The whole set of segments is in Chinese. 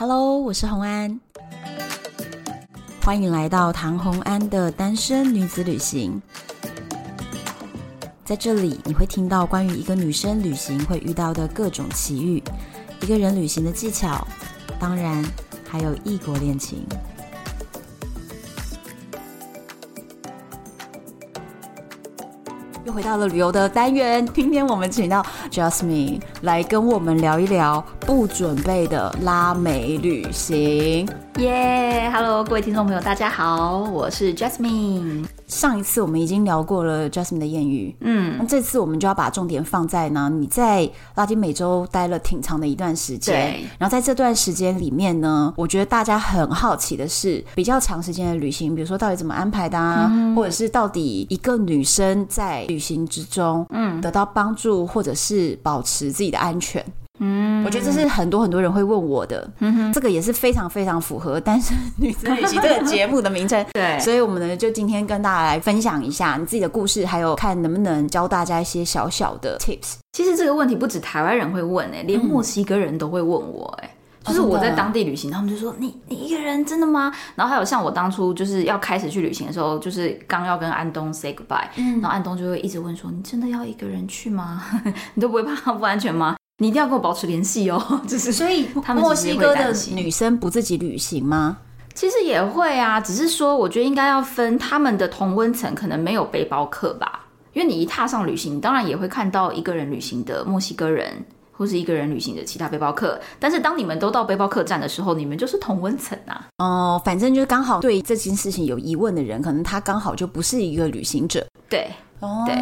Hello，我是洪安，欢迎来到唐洪安的单身女子旅行。在这里，你会听到关于一个女生旅行会遇到的各种奇遇，一个人旅行的技巧，当然还有异国恋情。又回到了旅游的单元，今天我们请到 Jasmine 来跟我们聊一聊不准备的拉美旅行。耶、yeah，Hello，各位听众朋友，大家好，我是 Jasmine。上一次我们已经聊过了 Jasmine 的艳遇，嗯，那这次我们就要把重点放在呢，你在拉丁美洲待了挺长的一段时间，对。然后在这段时间里面呢，我觉得大家很好奇的是，比较长时间的旅行，比如说到底怎么安排的啊，嗯、或者是到底一个女生在旅行之中，嗯，得到帮助，或者是保持自己的安全。嗯，我觉得这是很多很多人会问我的，嗯哼，这个也是非常非常符合单身女子旅行这个节目的名称，对，所以我们呢就今天跟大家来分享一下你自己的故事，还有看能不能教大家一些小小的 tips。其实这个问题不止台湾人会问哎、欸，连墨西哥人都会问我哎、欸嗯，就是我在当地旅行，他们就说你你一个人真的吗？然后还有像我当初就是要开始去旅行的时候，就是刚要跟安东 say goodbye，嗯，然后安东就会一直问说你真的要一个人去吗？你都不会怕不安全吗？你一定要跟我保持联系哦，就是所以他们墨西哥的女生不自己旅行吗？其实也会啊，只是说我觉得应该要分他们的同温层，可能没有背包客吧。因为你一踏上旅行，当然也会看到一个人旅行的墨西哥人，或是一个人旅行的其他背包客。但是当你们都到背包客栈的时候，你们就是同温层啊。哦，反正就是刚好对这件事情有疑问的人，可能他刚好就不是一个旅行者。对。哦，对，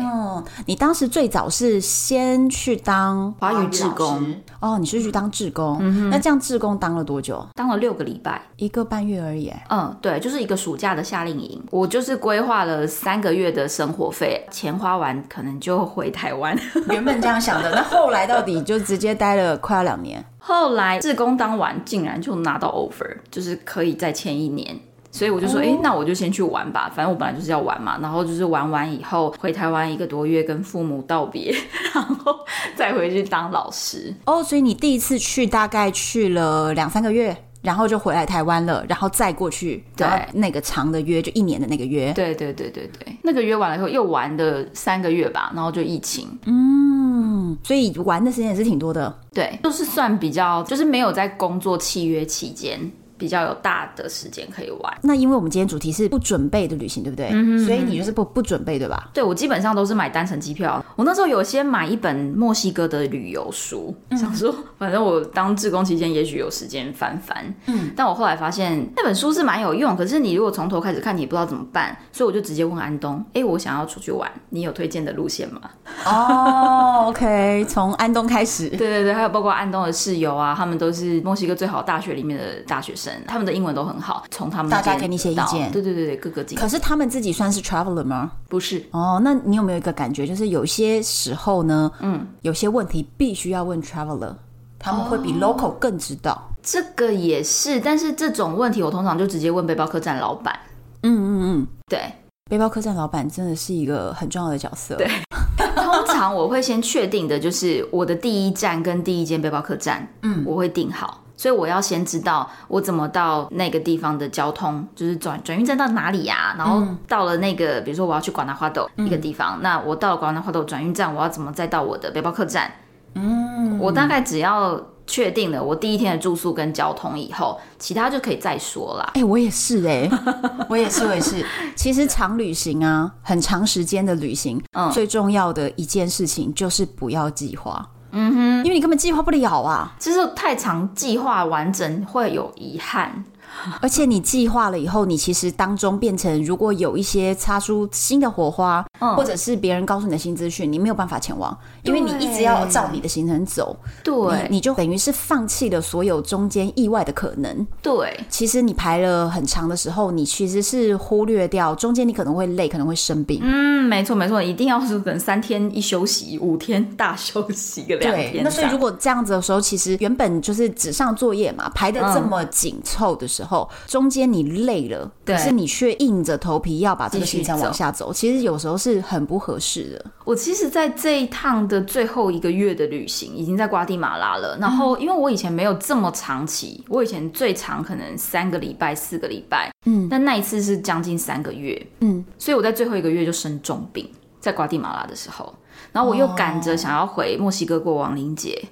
你当时最早是先去当华语志工哦，你是去当志工，嗯，那这样志工当了多久？当了六个礼拜，一个半月而已。嗯，对，就是一个暑假的夏令营，我就是规划了三个月的生活费，钱花完可能就回台湾。原本这样想的，那后来到底就直接待了快要两年。后来志工当完，竟然就拿到 offer，就是可以再签一年。所以我就说，哎、欸，那我就先去玩吧，反正我本来就是要玩嘛。然后就是玩完以后回台湾一个多月，跟父母道别，然后再回去当老师。哦，所以你第一次去大概去了两三个月，然后就回来台湾了，然后再过去，对，那个长的约就一年的那个约。对对对对对，那个约完了以后又玩的三个月吧，然后就疫情。嗯，所以玩的时间也是挺多的。对，都、就是算比较，就是没有在工作契约期间。比较有大的时间可以玩。那因为我们今天主题是不准备的旅行，对不对？嗯，所以你就是不不准备，对吧？对，我基本上都是买单程机票。我那时候有先买一本墨西哥的旅游书，嗯，想说反正我当志工期间也许有时间翻翻。嗯，但我后来发现那本书是蛮有用，可是你如果从头开始看，你也不知道怎么办，所以我就直接问安东：“哎，我想要出去玩，你有推荐的路线吗？”哦，OK，从安东开始。对对对，还有包括安东的室友啊，他们都是墨西哥最好大学里面的大学生。他们的英文都很好，从他们大家给你一些意见，对对对对，各个景。可是他们自己算是 traveler 吗？不是哦。那你有没有一个感觉，就是有些时候呢，嗯，有些问题必须要问 traveler，他们会比 local 更知道。哦，这个也是，但是这种问题我通常就直接问背包客栈老板。嗯嗯嗯，对，背包客栈老板真的是一个很重要的角色。对，通常我会先确定的就是我的第一站跟第一间背包客栈，嗯，我会定好。所以我要先知道我怎么到那个地方的交通，就是转转运站到哪里呀、啊？然后到了那个，比如说我要去广南花斗一个地方，嗯、那我到了广南花斗转运站，我要怎么再到我的背包客栈？嗯，我大概只要确定了我第一天的住宿跟交通以后，其他就可以再说了。哎、欸，我也是哎、欸，我也是，我也是。其实长旅行啊，很长时间的旅行，嗯，最重要的一件事情就是不要计划。嗯哼，因为你根本计划不了啊，就是太长，计划完整会有遗憾。而且你计划了以后，你其实当中变成如果有一些擦出新的火花，嗯、或者是别人告诉你的新资讯，你没有办法前往，因为你一直要照你的行程走。对，你，你就等于是放弃了所有中间意外的可能。对，其实你排了很长的时候，你其实是忽略掉中间你可能会累，可能会生病。嗯，没错没错，一定要是等三天一休息，五天大休息个两天。那所以如果这样子的时候，其实原本就是纸上作业嘛，排的这么紧凑的时候，嗯、中间你累了，可是你却硬着头皮要把这个行程往下走，走其实有时候是很不合适的。我其实，在这一趟的最后一个月的旅行，已经在瓜地马拉了。然后，因为我以前没有这么长期，我以前最长可能三个礼拜、四个礼拜，嗯，但那一次是将近三个月，嗯，所以我在最后一个月就生重病，在瓜地马拉的时候。然后我又赶着想要回墨西哥过亡灵节，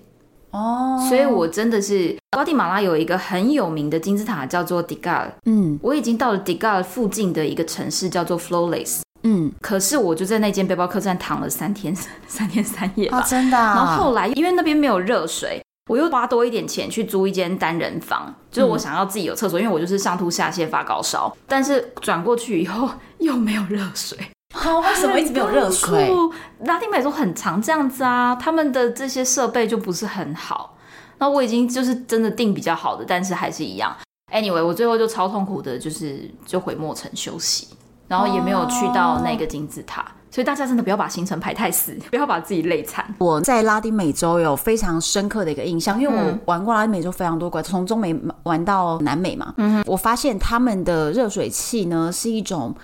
哦，所以我真的是瓜地马拉有一个很有名的金字塔叫做 Tikal，嗯，我已经到了 Tikal 附近的一个城市叫做 Flores，嗯，可是我就在那间背包客栈躺了三天 三天三夜吧，哦，真的啊。然后后来因为那边没有热水，我又花多一点钱去租一间单人房，就是我想要自己有厕所，因为我就是上吐下泻发高烧，但是转过去以后 又没有热水。好，为什么一直没有热水？拉丁美洲很常这样子啊，他们的这些设备就不是很好。那我已经就是真的订比较好的，但是还是一样。Anyway，我最后就超痛苦的，就是就回墨城休息，然后也没有去到那个金字塔。所以大家真的不要把行程排太死，不要把自己累惨。我在拉丁美洲有非常深刻的一个印象，因为我玩过拉丁美洲非常多国，从中美玩到南美嘛。嗯，我发现他们的热水器呢是一种。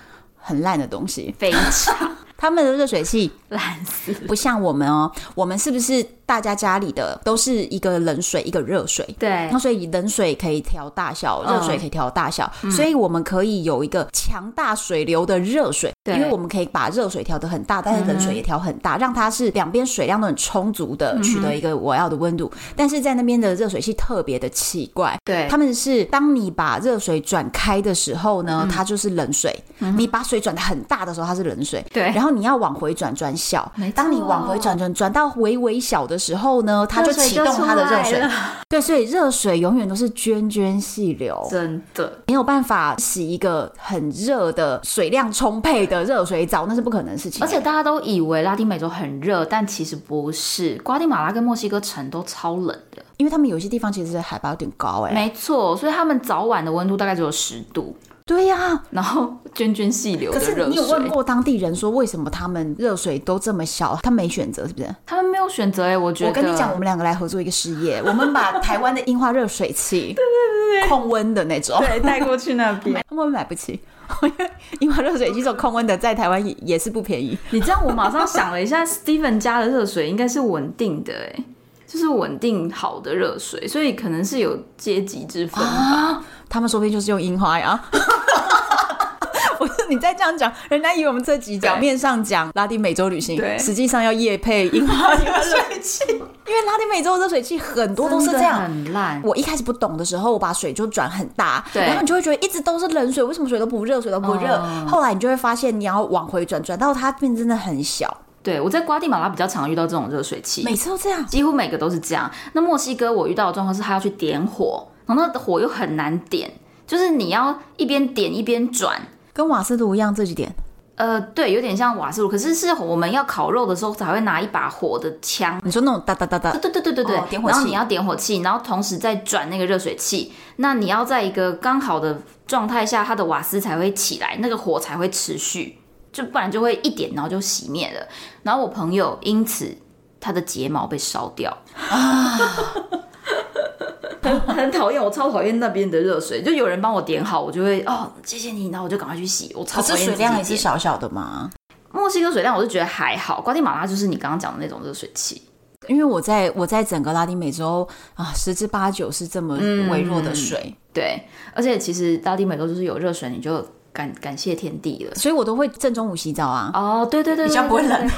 很烂的东西，非常。他们的热水器烂死，不像我们哦。我们是不是大家家里的都是一个冷水一个热水？对。那所以冷水可以调大小，热水可以调大小，嗯，所以我们可以有一个强大水流的热水。对。因为我们可以把热水调得很大，但是冷水也调很大，嗯，让它是两边水量都很充足的，取得一个我要的温度，嗯。但是在那边的热水器特别的奇怪，对，他们是当你把热水转开的时候呢，嗯，它就是冷水，嗯；你把水转的很大的时候，它是冷水。对。然后你要往回转转小，当你往回转转转到微微小的时候呢，它就启动它的热水。对，所以热水永远都是涓涓细流，真的没有办法洗一个很热的水量充沛的热水澡，那是不可能的事情。而且大家都以为拉丁美洲很热，但其实不是，瓜地马拉跟墨西哥城都超冷的，因为他们有些地方其实海拔有点高，哎，没错，所以他们早晚的温度大概只有十度。对呀、啊，然后涓涓细流的热水。可是你有问过当地人说，为什么他们热水都这么小？他没选择是不是？他们没有选择哎，我觉得。我跟你讲，我们两个来合作一个事业，我们把台湾的樱花热水器，对对对对，控温的那种，对，带过去那边。他们买不起，因为樱花热水器这种控温的在台湾也也是不便宜。你这样，我马上想了一下，Steven 家的热水应该是稳定的哎，就是稳定好的热水，所以可能是有阶级之分吧。啊他们说不定就是用樱花呀！不是你再这样讲，人家以为我们这集表面上讲拉丁美洲旅行，对，实际上要夜配樱花热水器，因为拉丁美洲热水器很多都是这样很烂。我一开始不懂的时候，我把水就转很大，然后你就会觉得一直都是冷水，为什么水都不热，水都不热？嗯。后来你就会发现，你要往回转，转到它变真的很小。对，我在瓜地马拉比较常遇到这种热水器，每次都这样，几乎每个都是这样。那墨西哥我遇到的状况是，他要去点火。然后那火又很难点，就是你要一边点一边转，跟瓦斯炉一样自己点。呃，对，有点像瓦斯炉，可是是我们要烤肉的时候才会拿一把火的枪。你说那种哒哒哒哒？对对对对对点火器。然后你要点火器，然后同时再转那个热水器。那你要在一个刚好的状态下，它的瓦斯才会起来，那个火才会持续，就不然就会一点然后就熄灭了。然后我朋友因此他的睫毛被烧掉啊。很 很讨厌，我超讨厌那边的热水。就有人帮我点好，我就会哦，谢谢你，然后我就赶快去洗。我超讨厌。可是水量还是小小的嘛。墨西哥水量我就觉得还好，瓜地马拉就是你刚刚讲的那种热水器。因为我在我在整个拉丁美洲啊，十之八九是这么微弱的水。嗯、对，而且其实拉丁美洲就是有热水，你就。感感谢天地了，所以我都会正中午洗澡啊。哦，对对对，比较不会冷。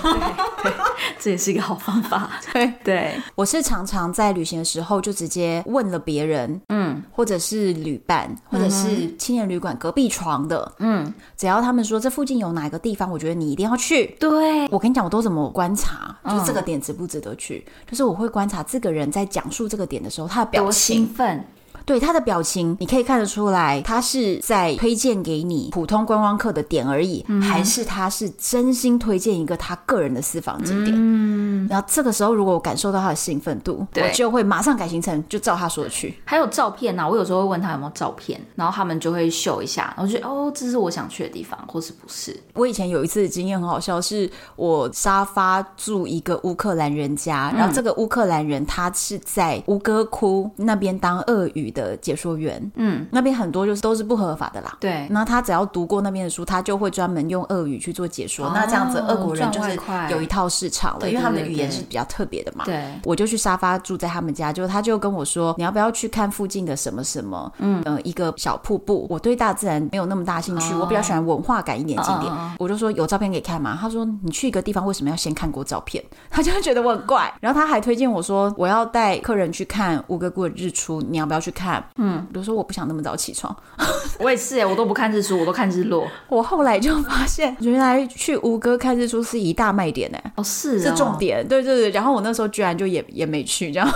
对，这也是一个好方法。对对，我是常常在旅行的时候就直接问了别人，嗯，或者是旅伴，或者是青年旅馆隔壁床的，嗯，只要他们说这附近有哪个地方，我觉得你一定要去。对，我跟你讲，我都怎么观察，就是这个点值不值得去，就是我会观察这个人在讲述这个点的时候，他的表情。多兴奋。对他的表情，你可以看得出来，他是在推荐给你普通观光客的点而已，嗯、还是他是真心推荐一个他个人的私房景点？嗯，然后这个时候，如果我感受到他的兴奋度，我就会马上改行程，就照他说的去。还有照片呢、啊，我有时候会问他有没有照片，然后他们就会秀一下，然后就哦，这是我想去的地方，或是不是？我以前有一次经验很好笑，是我沙发住一个乌克兰人家，然后这个乌克兰人他是在吴哥窟那边当俄语的解说员，嗯，那边很多就是都是不合法的啦。对，那他只要读过那边的书，他就会专门用俄语去做解说。哦、那这样子，俄国人就是有一套市场了，对对对对，因为他们的语言是比较特别的嘛。对，我就去沙发住在他们家，就他就跟我说，你要不要去看附近的什么什么，嗯、呃，一个小瀑布。我对大自然没有那么大兴趣，哦、我比较喜欢文化感一点景点。哦、我就说有照片可以看嘛？他说你去一个地方为什么要先看过照片？他就会觉得我很怪。然后他还推荐我说，我要带客人去看乌哥窟的日出，你要不要去看？嗯，比如说我不想那么早起床，我也是哎，我都不看日出，我都看日落。我后来就发现，原来去吴哥看日出是一大卖点哎，哦是，是重点，对对对。然后我那时候居然就也也没去，这样。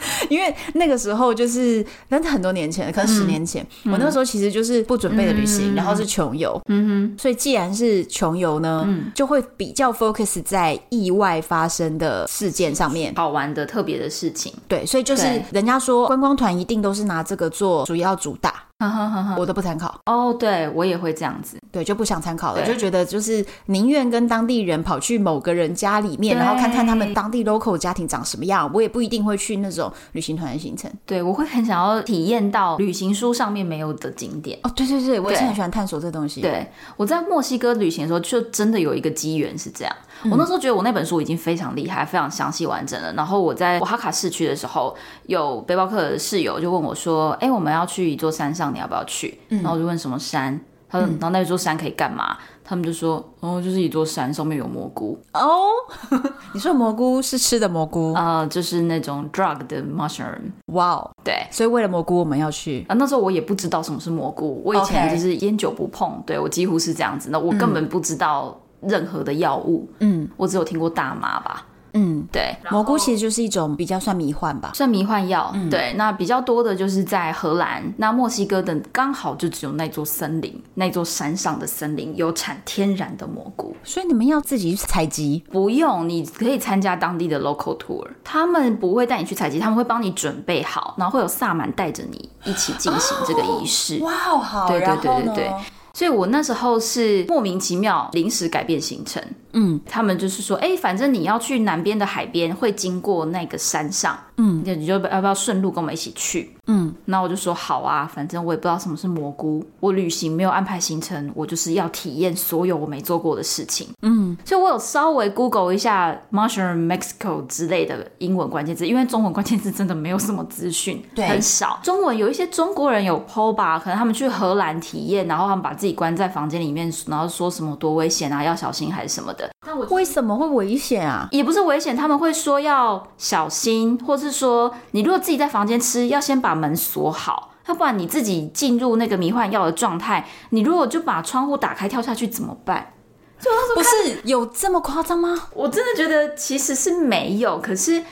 因为那个时候就是，那很多年前，可能十年前，嗯、我那个时候其实就是不准备的旅行，嗯、然后是穷游，嗯哼，所以既然是穷游呢，嗯、就会比较 focus 在意外发生的事件上面，好玩的特别的事情，对，所以就是人家说观光团一定都是拿这个做主要主打。哈哈哈！我都不参考哦，对我也会这样子，对，就不想参考了，对就觉得就是宁愿跟当地人跑去某个人家里面，然后看看他们当地 local 家庭长什么样，我也不一定会去那种旅行团的行程。对，我会很想要体验到旅行书上面没有的景点。哦，对对对，我也是很喜欢探索这东西。对，我在墨西哥旅行的时候，就真的有一个机缘是这样。我那时候觉得我那本书已经非常厉害，非常详细完整了。然后我在瓦哈卡市区的时候，有背包客的室友就问我说：“哎，我们要去一座山上，你要不要去？”然后我就问什么山，他说：“然后那座山可以干嘛？”他们就说：“哦，就是一座山，上面有蘑菇。”哦，你说蘑菇是吃的蘑菇啊？就是那种 drug 的 mushroom。哇哦，对，所以为了蘑菇我们要去啊。那时候我也不知道什么是蘑菇，我以前就是烟酒不碰，对，我几乎是这样子，那我根本不知道任何的药物。嗯，我只有听过大麻吧。嗯，对，蘑菇其实就是一种比较算迷幻吧，算迷幻药。嗯、对，那比较多的就是在荷兰，那墨西哥等刚好就只有那座森林，那座山上的森林有产天然的蘑菇，所以你们要自己去采集？不用，你可以参加当地的 local tour，他们不会带你去采集，他们会帮你准备好，然后会有萨满带着你一起进行这个仪式。哦、哇，好好，对对对对对。所以我那时候是莫名其妙临时改变行程，嗯，他们就是说，哎、欸，反正你要去南边的海边，会经过那个山上，嗯，你就要不要顺路跟我们一起去？嗯，那我就说好啊，反正我也不知道什么是蘑菇，我旅行没有安排行程，我就是要体验所有我没做过的事情。嗯，所以我有稍微 Google 一下 mushroom Mexico 之类的英文关键字，因为中文关键字真的没有什么资讯，对，很少。中文有一些中国人有 po 吧，可能他们去荷兰体验，然后他们把自己关在房间里面，然后说什么多危险啊，要小心还是什么的。那我为什么会危险啊？也不是危险，他们会说要小心，或是说你如果自己在房间吃，要先把门锁好，要不然你自己进入那个迷幻药的状态，你如果就把窗户打开跳下去怎么办？就不是有这么夸张吗？我真的觉得其实是没有，可是。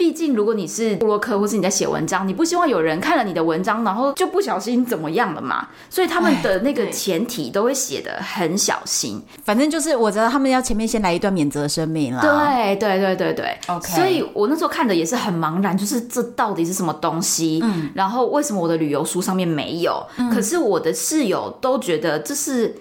毕竟，如果你是布洛克，或是你在写文章，你不希望有人看了你的文章，然后就不小心怎么样了嘛？所以他们的那个前提都会写的很小心。反正就是我知道他们要前面先来一段免责声明啦。对对对对对，OK。所以我那时候看的也是很茫然，就是这到底是什么东西？嗯。然后为什么我的旅游书上面没有？嗯。可是我的室友都觉得这是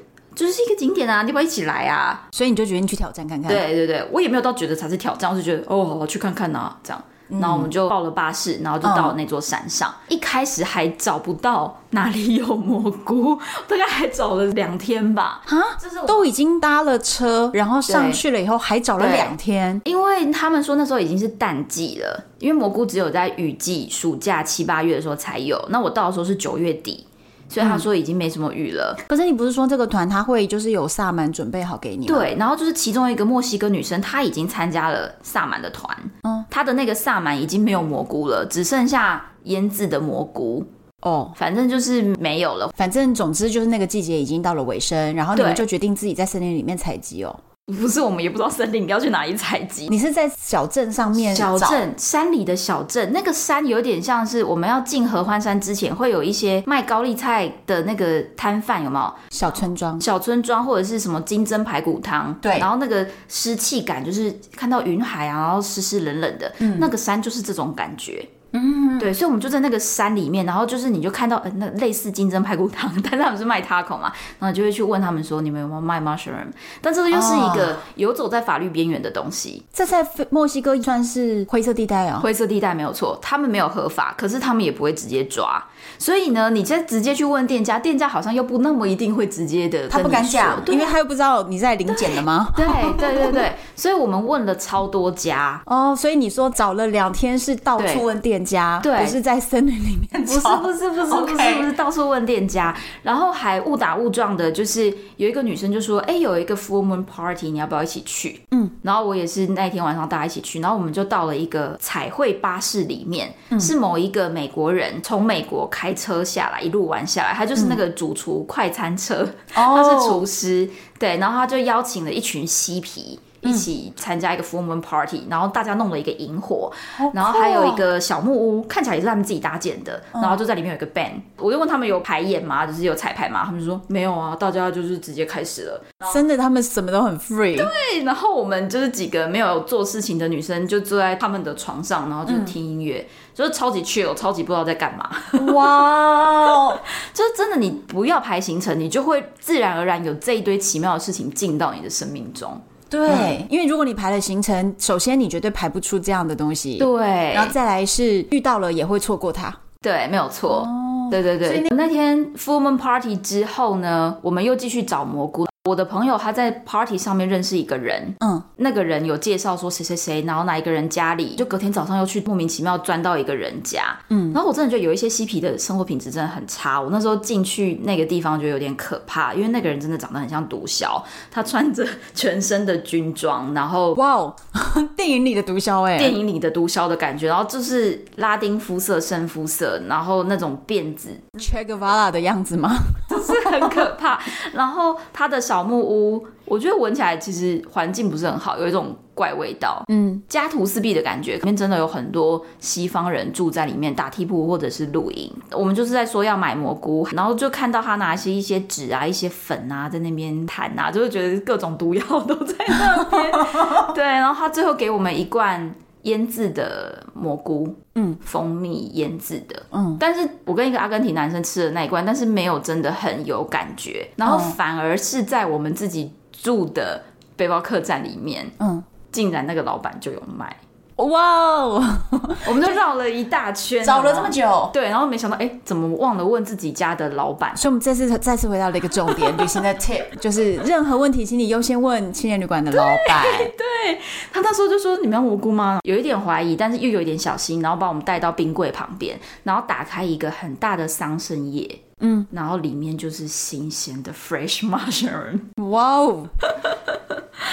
就是一个景点啊，你要不要一起来啊？所以你就决定去挑战看看。对对对，我也没有到觉得才是挑战，我就觉得哦，好去看看呐，这样。然后我们就报了巴士，然后就到了那座山上。嗯、一开始还找不到哪里有蘑菇，大概还找了两天吧。啊，都已经搭了车，然后上去了以后还找了两天，因为他们说那时候已经是淡季了，因为蘑菇只有在雨季、暑假七八月的时候才有。那我到的时候是九月底。所以他说已经没什么雨了。嗯，可是你不是说这个团他会就是有萨满准备好给你吗？对，然后就是其中一个墨西哥女生，她已经参加了萨满的团，嗯，她的那个萨满已经没有蘑菇了，只剩下腌制的蘑菇。哦，反正就是没有了。反正总之就是那个季节已经到了尾声，然后你们就决定自己在森林里面采集哦。不是，我们也不知道森林要去哪里采集。你是在小镇上面？小镇山里的小镇，那个山有点像是我们要进合欢山之前，会有一些卖高丽菜的那个摊贩，有没有？小村庄，小村庄或者是什么金针排骨汤？对。然后那个湿气感，就是看到云海啊，然后湿湿冷冷的，嗯，那个山就是这种感觉。嗯，对，所以我们就在那个山里面，然后就是你就看到呃，那类似金针排骨汤，但是他们是卖 taco 嘛，然后就会去问他们说，你们有没有卖 mushroom？但这个又是一个游走在法律边缘的东西。这在墨西哥算是灰色地带啊，灰色地带没有错，他们没有合法，可是他们也不会直接抓。所以呢，你再直接去问店家，店家好像又不那么一定会直接的，他不敢讲，因为他又不知道你在临检的吗？对对对对，所以我们问了超多家哦，所以你说找了两天是到处问店家，对，不是在森林里面，不是不是不是不是不是到处问店家，然后还误打误撞的，就是有一个女生就说，哎，有一个 full moon party，你要不要一起去？嗯，然后我也是那天晚上大家一起去，然后我们就到了一个彩绘巴士里面，是某一个美国人从美国开。开车下来，一路玩下来，他就是那个主厨快餐车，他是厨师，对，然后他就邀请了一群嬉皮。一起参加一个 full moon party，然后大家弄了一个萤火，然后还有一个小木屋，看起来也是他们自己搭建的，然后就在里面有一个 band。我就问他们有排演吗？就是有彩排吗？他们说没有啊，大家就是直接开始了。真的，他们什么都很 free。对，然后我们就是几个没有做事情的女生，就坐在他们的床上，然后就听音乐，就是超级 chill，超级不知道在干嘛。哇，就是真的，你不要排行程，你就会自然而然有这一堆奇妙的事情进到你的生命中。对，嗯、因为如果你排了行程，首先你绝对排不出这样的东西。对，然后再来是遇到了也会错过它。对，没有错。哦、对对对。所以那，那天 full moon party 之后呢，我们又继续找蘑菇。我的朋友他在 party 上面认识一个人，嗯，那个人有介绍说谁谁谁，然后哪一个人家里，就隔天早上又去莫名其妙钻到一个人家，嗯，然后我真的觉得有一些嬉皮的生活品质真的很差。我那时候进去那个地方觉得有点可怕，因为那个人真的长得很像毒枭，他穿着全身的军装，然后哇哦，电影里的毒枭哎，电影里的毒枭的感觉，然后就是拉丁肤色、深肤色，然后那种辫子，Che Guevara 的样子吗？就是很可怕。然后他的小木屋，我觉得闻起来其实环境不是很好，有一种怪味道。嗯，家徒四壁的感觉，里面真的有很多西方人住在里面打地铺或者是露营。我们就是在说要买蘑菇，然后就看到他拿些一些纸啊、一些粉啊在那边弹啊，就是觉得各种毒药都在那边。对，然后他最后给我们一罐。腌制的蘑菇，嗯，蜂蜜腌制的，嗯，但是我跟一个阿根廷男生吃的那一罐，但是没有真的很有感觉，然后反而是在我们自己住的背包客栈里面，嗯，竟然那个老板就有卖。哇哦！我们就绕了一大圈，找了这么久，对，然后没想到，哎，怎么忘了问自己家的老板？所以，我们这次再次回到了一个重点，旅行的 tip，就是任何问题，请你优先问青年旅馆的老板。对，对，他那时候就说：“你们要蘑菇吗？”有一点怀疑，但是又有一点小心，然后把我们带到冰柜旁边，然后打开一个很大的桑葚叶，嗯，然后里面就是新鲜的 fresh mushroom。哇哦！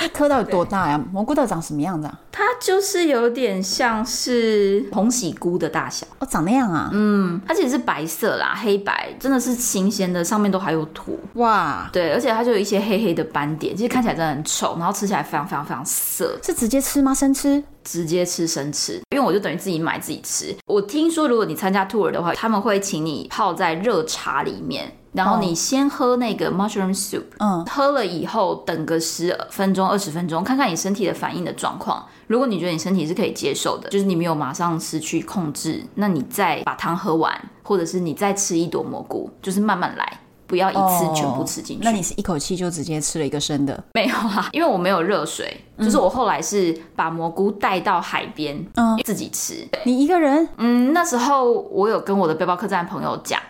一颗到底多大呀？蘑菇到底长什么样子啊？它就是有点像是红喜菇的大小哦，长那样啊？嗯，它其实是白色啦，黑白，真的是新鲜的，上面都还有土哇。对，而且它就有一些黑黑的斑点，其实看起来真的很丑，然后吃起来非常非常非常涩。是直接吃吗？生吃？直接吃生吃，因为我就等于自己买自己吃。我听说如果你参加 tour 的话，他们会请你泡在热茶里面。然后你先喝那个 mushroom soup，嗯，喝了以后等个十分钟、二十分钟，看看你身体的反应的状况。如果你觉得你身体是可以接受的，就是你没有马上失去控制，那你再把汤喝完，或者是你再吃一朵蘑菇，就是慢慢来，不要一次全部吃进去。那你是一口气就直接吃了一个生的？没有啊，因为我没有热水，就是我后来是把蘑菇带到海边，嗯，自己吃。你一个人？嗯，那时候我有跟我的背包客栈朋友讲。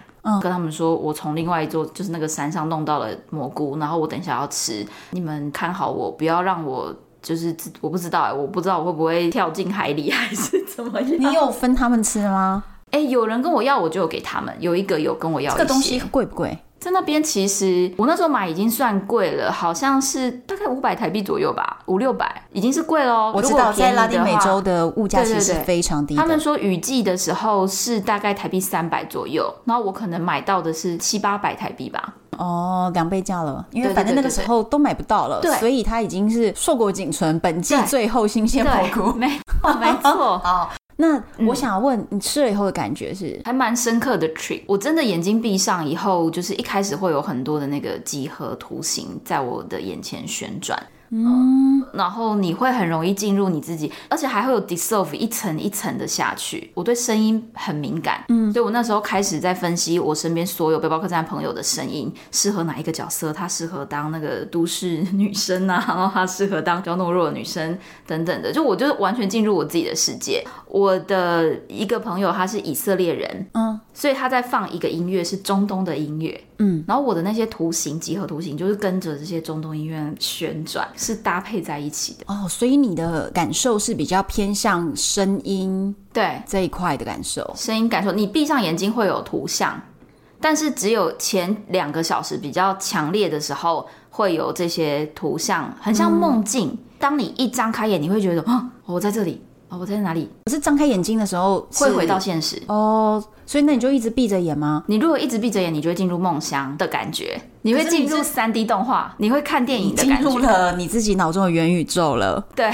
跟他们说，我从另外一座就是那个山上弄到了蘑菇，然后我等一下要吃，你们看好我，不要让我就是我不知道哎，我不知道我会不会跳进海里还是怎么样。你有分他们吃吗？哎，有人跟我要，我就有给他们。有一个有跟我要。这个东西贵不贵？在那边其实我那时候买已经算贵了，好像是大概五百台币左右吧，五六百已经是贵了。我知道在拉丁美洲的物价其实非常低。他们说雨季的时候是大概台币三百左右，然后我可能买到的是七八百台币吧。哦，两倍价了，因为反正那个时候都买不到了，对，所以它已经是硕果仅存，本季最后新鲜蘑菇，没错，没错。好，那我想要问你吃了以后的感觉是？还蛮深刻的 trip。我真的眼睛闭上以后，就是一开始会有很多的那个几何图形在我的眼前旋转。嗯，然后你会很容易进入你自己，而且还会有 dissolve 一层一层的下去。我对声音很敏感，嗯，所以我那时候开始在分析我身边所有背包客栈朋友的声音，适合哪一个角色？他适合当那个都市女生啊，然后他适合当比较懦弱的女生等等的。就我就完全进入我自己的世界。我的一个朋友他是以色列人，嗯，所以他在放一个音乐是中东的音乐，嗯，然后我的那些图形几何图形就是跟着这些中东音乐旋转。是搭配在一起的哦，所以你的感受是比较偏向声音对这一块的感受，声音感受。你闭上眼睛会有图像，但是只有前两个小时比较强烈的时候会有这些图像，很像梦境。嗯、当你一张开眼，你会觉得哦，我在这里啊，我在哪里？可是张开眼睛的时候会回到现实哦。所以那你就一直闭着眼吗？你如果一直闭着眼，你就会进入梦乡的感觉，你会进入三 D 动画，你会看电影的感觉，进入了你自己脑中的元宇宙了。对，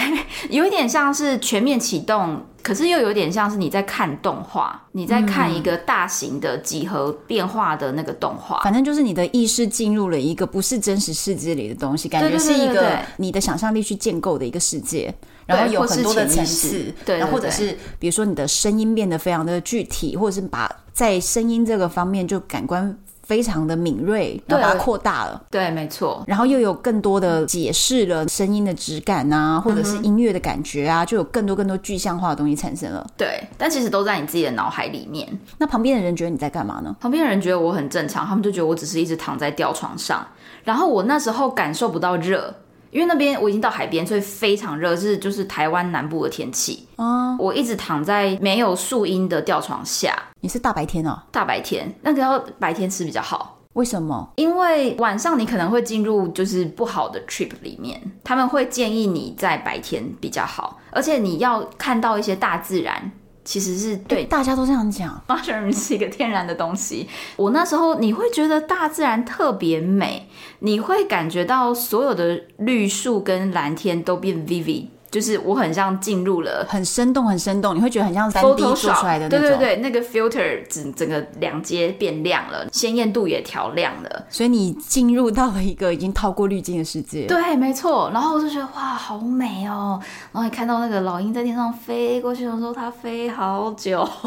有一点像是全面启动，可是又有点像是你在看动画，你在看一个大型的几何变化的那个动画。反正就是你的意识进入了一个不是真实世界里的东西，感觉是一个你的想象力去建构的一个世界，然后有很多的层次，对，然后或者是比如说你的声音变得非常的具体，或者是把在声音这个方面，就感官非常的敏锐，然后把它扩大了。对，没错。然后又有更多的解释了声音的质感啊，或者是音乐的感觉啊，就有更多更多具象化的东西产生了。对，但其实都在你自己的脑海里面。那旁边的人觉得你在干嘛呢？旁边的人觉得我很正常，他们就觉得我只是一直躺在吊床上。然后我那时候感受不到热。因为那边我已经到海边，所以非常热，是就是台湾南部的天气。哦，我一直躺在没有树荫的吊床下。你是大白天哦？大白天，那个要白天吃比较好。为什么？因为晚上你可能会进入就是不好的 trip 里面，他们会建议你在白天比较好，而且你要看到一些大自然。其实是对，大家都这样讲。Mushroom 是一个天然的东西。我那时候你会觉得大自然特别美，你会感觉到所有的绿树跟蓝天都变 vivid。就是我很像进入了很生动，很生动，你会觉得很像三 D 做出来的那种。对对对，那个 filter 整整个两阶变亮了，鲜艳度也调亮了，所以你进入到了一个已经透过滤镜的世界。对，没错。然后我就觉得哇，好美哦。然后你看到那个老鹰在天上飞过去的时候，它飞好久。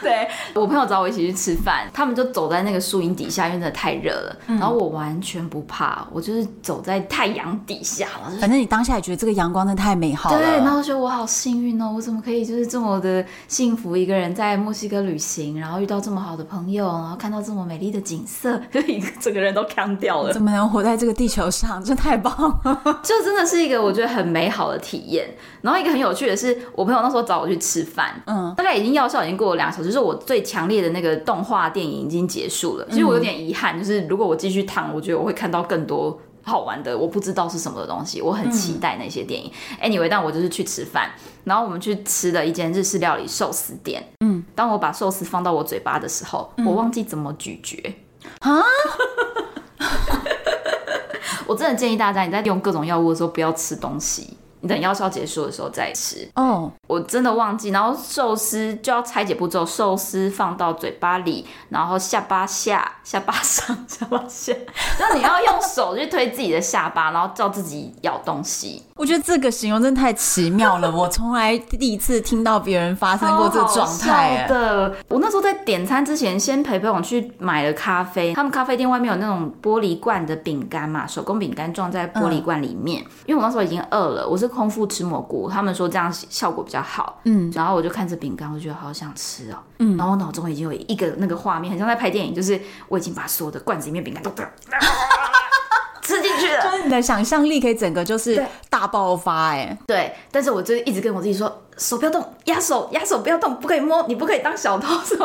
对，我朋友找我一起去吃饭，他们就走在那个树荫底下，因为真的太热了。嗯、然后我完全不怕，我就是走在太阳底下了。那你当下也觉得这个阳光真的太美好了，对，然后觉得我好幸运哦，我怎么可以就是这么的幸福，一个人在墨西哥旅行，然后遇到这么好的朋友，然后看到这么美丽的景色，就一个整个人都扛掉了。怎么能活在这个地球上？真太棒了，就真的是一个我觉得很美好的体验。然后一个很有趣的是，我朋友那时候找我去吃饭，嗯，大概已经药效已经过了两个小时，就是我最强烈的那个动画电影已经结束了。其实我有点遗憾，就是如果我继续躺，我觉得我会看到更多。好玩的，我不知道是什么的东西，我很期待那些电影。嗯、Anyway，但我就是去吃饭，然后我们去吃了一间日式料理寿司店。嗯，当我把寿司放到我嘴巴的时候，嗯、我忘记怎么咀嚼啊！我真的建议大家，你在用各种药物的时候不要吃东西。你等药效结束的时候再吃哦，我真的忘记。然后寿司就要拆解步骤，寿司放到嘴巴里，然后下巴下、下巴上、下巴下，然后你要用手去推自己的下巴，然后叫自己咬东西。我觉得这个形容真的太奇妙了，我从来第一次听到别人发生过这个状态。的，我那时候在点餐之前，先陪朋友去买了咖啡。他们咖啡店外面有那种玻璃罐的饼干嘛，手工饼干装在玻璃罐里面。嗯、因为我那时候已经饿了，我是。空腹吃蘑菇，他们说这样效果比较好。嗯，然后我就看着饼干，我觉得好想吃哦。嗯，然后我脑中已经有一个那个画面，很像在拍电影，就是我已经把所有的罐子里面饼干都 吃进去了。就是你的想象力可以整个就是大爆发哎。对，但是我就一直跟我自己说。手不要动，压手压手不要动，不可以摸，你不可以当小偷，是是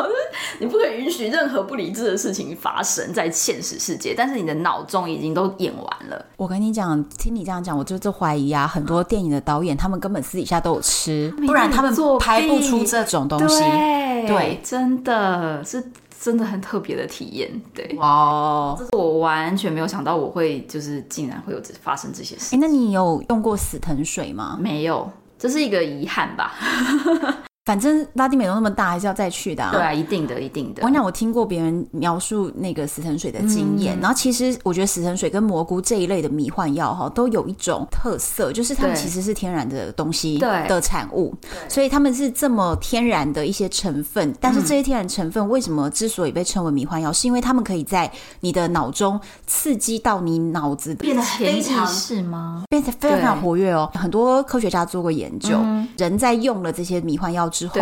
你不可以允许任何不理智的事情发生在现实世界。但是你的脑中已经都演完了。我跟你讲，听你这样讲，我就就怀疑啊，很多电影的导演他们根本私底下都有吃，不然他们拍不出这种东西。对，对真的是真的很特别的体验。对，哇，这是我完全没有想到我会就是竟然会有这发生这些事。哎，那你有用过死藤水吗？没有，这是一个遗憾吧。反正拉丁美洲那么大，还是要再去的啊。对啊，一定的，一定的。我跟你讲，我听过别人描述那个死神水的经验，嗯、然后其实我觉得死神水跟蘑菇这一类的迷幻药哈，都有一种特色，就是它们其实是天然的东西的产物，所以他们是这么天然的一些成分。但是这些天然成分为什么之所以被称为迷幻药，是因为它们可以在你的脑中刺激到你脑子变得非常是吗？变得非常非常活跃哦。很多科学家做过研究，嗯、人在用了这些迷幻药之后，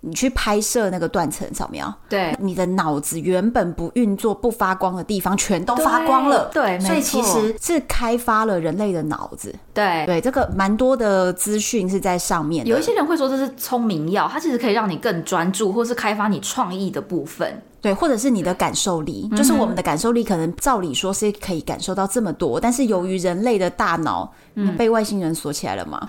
你去拍摄那个断层扫描，对，你的脑子原本不运作、不发光的地方全都发光了，对，所以其实是开发了人类的脑子，对，对，这个蛮多的资讯是在上面。有一些人会说这是聪明药，它其实可以让你更专注，或是开发你创意的部分。对，或者是你的感受力，就是我们的感受力，可能照理说是可以感受到这么多，但是由于人类的大脑被外星人锁起来了嘛，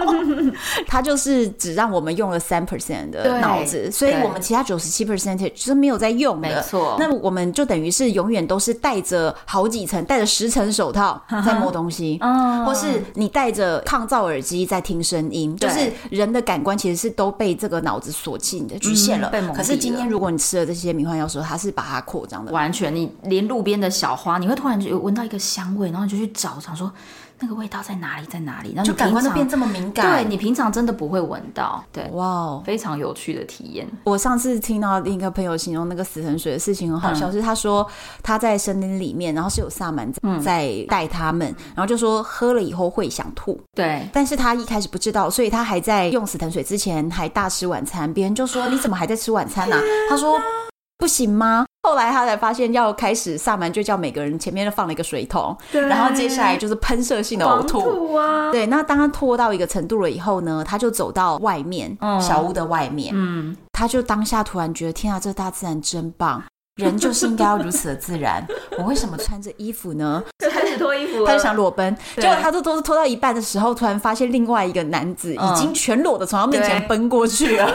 它就是只让我们用了三 percent 的脑子，所以我们其他九十七 percent 是没有在用的。没错，那我们就等于是永远都是戴着好几层，戴着十层手套 在摸东西，或是你戴着抗噪耳机在听声音，就是人的感官其实是都被这个脑子锁进的局限了。可是今天如果你吃了这些，迷幻药时候，它是把它扩张的，完全。你连路边的小花，你会突然就闻到一个香味，然后你就去找，想说那个味道在哪里，在哪里？然后就感官都变这么敏感。对，你平常真的不会闻到。对，哇非常有趣的体验。我上次听到另一个朋友形容那个死藤水的事情很好笑，嗯、是他说他在森林里面，然后是有萨满在带他们，嗯、然后就说喝了以后会想吐。对，但是他一开始不知道，所以他还在用死藤水之前还大吃晚餐。别人就说你怎么还在吃晚餐呢、啊？他说。不行吗？后来他才发现要开始，萨满就叫每个人前面都放了一个水桶，对。然后接下来就是喷射性的呕吐，吐啊。对，那当他拖到一个程度了以后呢，他就走到外面，嗯、小屋的外面，嗯，他就当下突然觉得，天啊，这大自然真棒，人就是应该要如此的自然。我为什么穿着衣服呢？就开始脱衣服，他就想裸奔，对。结果他都都是脱到一半的时候，突然发现另外一个男子已经全裸的从他面前奔过去了。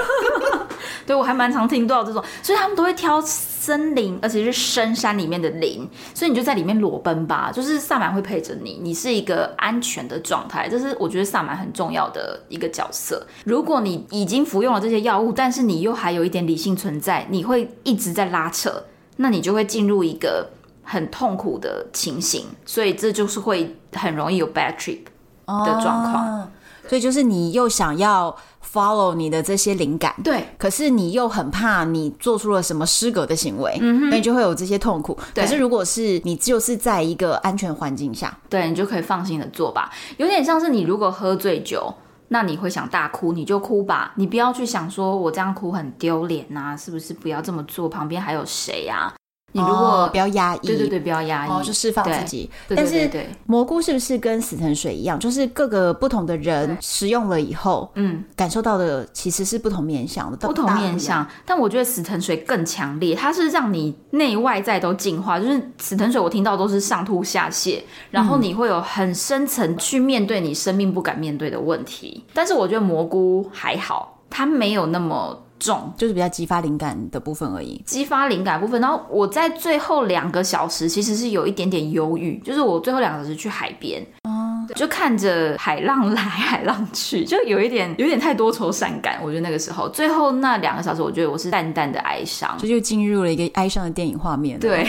对，我还蛮常听到这种，所以他们都会挑森林，而且是深山里面的林，所以你就在里面裸奔吧。就是萨满会陪着你，你是一个安全的状态，这是我觉得萨满很重要的一个角色。如果你已经服用了这些药物，但是你又还有一点理性存在，你会一直在拉扯，那你就会进入一个很痛苦的情形，所以这就是会很容易有 bad trip 的状况。所以就是你又想要 follow 你的这些灵感，对，可是你又很怕你做出了什么失格的行为，嗯哼，那你就会有这些痛苦。对可是如果是你就是在一个安全环境下，对，你就可以放心的做吧。有点像是你如果喝醉酒，那你会想大哭，你就哭吧，你不要去想说我这样哭很丢脸呐，是不是？不要这么做，旁边还有谁呀？你如果、哦、不要压抑，对对对，不要压抑，哦，就释放自己。对对对对对，但是蘑菇是不是跟死藤水一样，就是各个不同的人食用了以后，嗯，感受到的其实是不同面向的，不同面向。但我觉得死藤水更强烈，它是让你内外在都进化。就是死藤水，我听到都是上吐下泻，然后你会有很深层去面对你生命不敢面对的问题。但是我觉得蘑菇还好，它没有那么。重就是比较激发灵感的部分而已，激发灵感部分。然后我在最后两个小时其实是有一点点忧郁，就是我最后两个小时去海边，嗯，就看着海浪来 海浪去，就有一点有点太多愁善感。我觉得那个时候最后那两个小时，我觉得我是淡淡的哀伤，就就进入了一个哀伤的电影画面。对，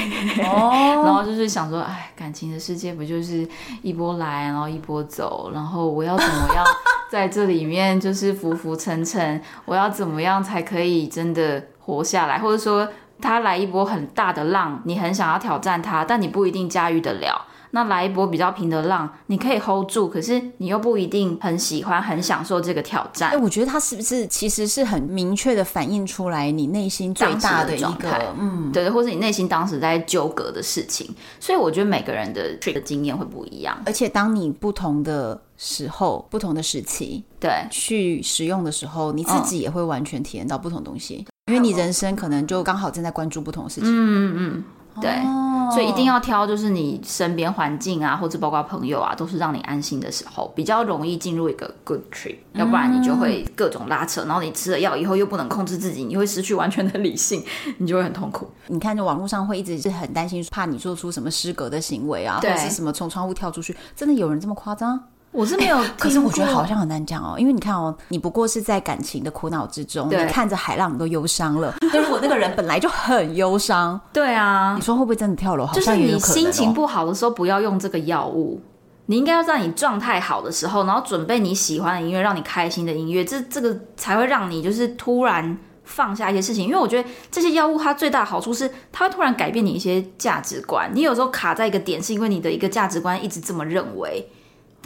哦，然后就是想说，哎，感情的世界不就是一波来，然后一波走，然后我要怎么样？在这里面就是浮浮沉沉，我要怎么样才可以真的活下来？或者说，他来一波很大的浪，你很想要挑战他，但你不一定驾驭得了。那来一波比较平的浪，你可以 hold 住，可是你又不一定很喜欢、很享受这个挑战。哎，我觉得他是不是其实是很明确的反映出来你内心最大的一个，嗯，对，或者你内心当时在纠葛的事情。所以我觉得每个人的 trip 的经验会不一样，而且当你不同的。时候不同的时期，对，去使用的时候，你自己也会完全体验到不同东西，嗯、因为你人生可能就刚好正在关注不同的事情。嗯嗯嗯，对。哦、所以一定要挑，就是你身边环境啊，或者包括朋友啊，都是让你安心的时候，比较容易进入一个 good trip。要不然你就会各种拉扯，然后你吃了药以后又不能控制自己，你会失去完全的理性，你就会很痛苦。你看，就网络上会一直是很担心，怕你做出什么失格的行为啊，或者是什么从窗户跳出去，真的有人这么夸张？我是没有、欸，可是我觉得好像很难讲哦，因为你看哦，你不过是在感情的苦恼之中，你看着海浪你都忧伤了。那如果那个人本来就很忧伤，对啊，你说会不会真的跳楼？就是你心情不好的时候，不要用这个药物。你应该要在你状态好的时候，然后准备你喜欢的音乐，让你开心的音乐，这这个才会让你就是突然放下一些事情。因为我觉得这些药物它最大的好处是，它会突然改变你一些价值观。你有时候卡在一个点，是因为你的一个价值观一直这么认为。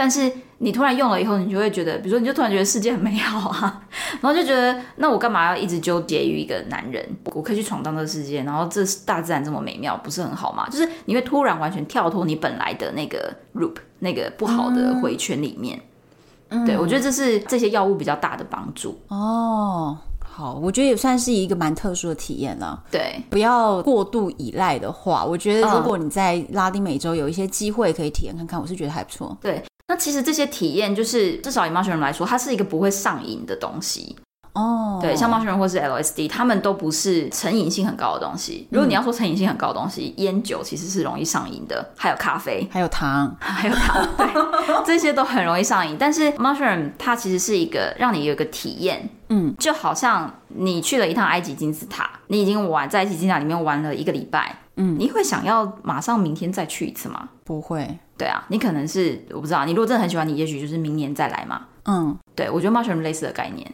但是你突然用了以后，你就会觉得，比如说，你就突然觉得世界很美好啊，然后就觉得，那我干嘛要一直纠结于一个男人？我可以去闯荡这个世界，然后这大自然这么美妙，不是很好吗？就是你会突然完全跳脱你本来的那个 loop，那个不好的回圈里面。嗯，对，我觉得这是这些药物比较大的帮助。哦，好，我觉得也算是一个蛮特殊的体验了。对，不要过度依赖的话，我觉得如果你在拉丁美洲有一些机会可以体验看看，我是觉得还不错。对。那其实这些体验就是，至少以 mushroom 来说，它是一个不会上瘾的东西哦。Oh. 对，像 mushroom 或是 LSD，他们都不是成瘾性很高的东西。如果你要说成瘾性很高的东西，烟、嗯、酒其实是容易上瘾的，还有咖啡，还有糖，还有糖，对，这些都很容易上瘾。但是 mushroom 它其实是一个让你有一个体验，嗯，就好像你去了一趟埃及金字塔，你已经玩在埃及金字塔里面玩了一个礼拜。嗯，你会想要马上明天再去一次吗？不会。对啊，你可能是我不知道。你如果真的很喜欢，你也许就是明年再来嘛。嗯，对，我觉得 mushroom 类似的概念，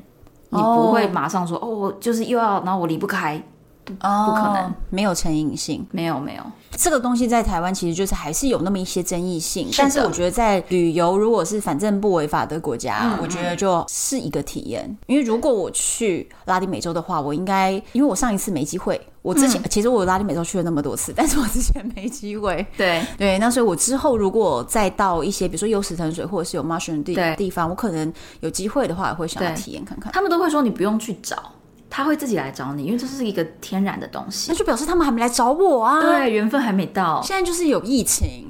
你不会马上说哦，哦，就是又要，然后我离不开。不可能，没有成瘾性，没有没有。这个东西在台湾其实就是还是有那么一些争议性，但是我觉得在旅游，如果是反正不违法的国家，我觉得就是一个体验。因为如果我去拉丁美洲的话，我应该因为我上一次没机会，我之前其实我拉丁美洲去了那么多次，但是我之前没机会。对对，那所以我之后如果再到一些比如说有死藤水或者是有 mushroom 的地方，我可能有机会的话，也会想要体验看看。他们都会说你不用去找。他会自己来找你，因为这是一个天然的东西，那就表示他们还没来找我啊。对，缘分还没到。现在就是有疫情，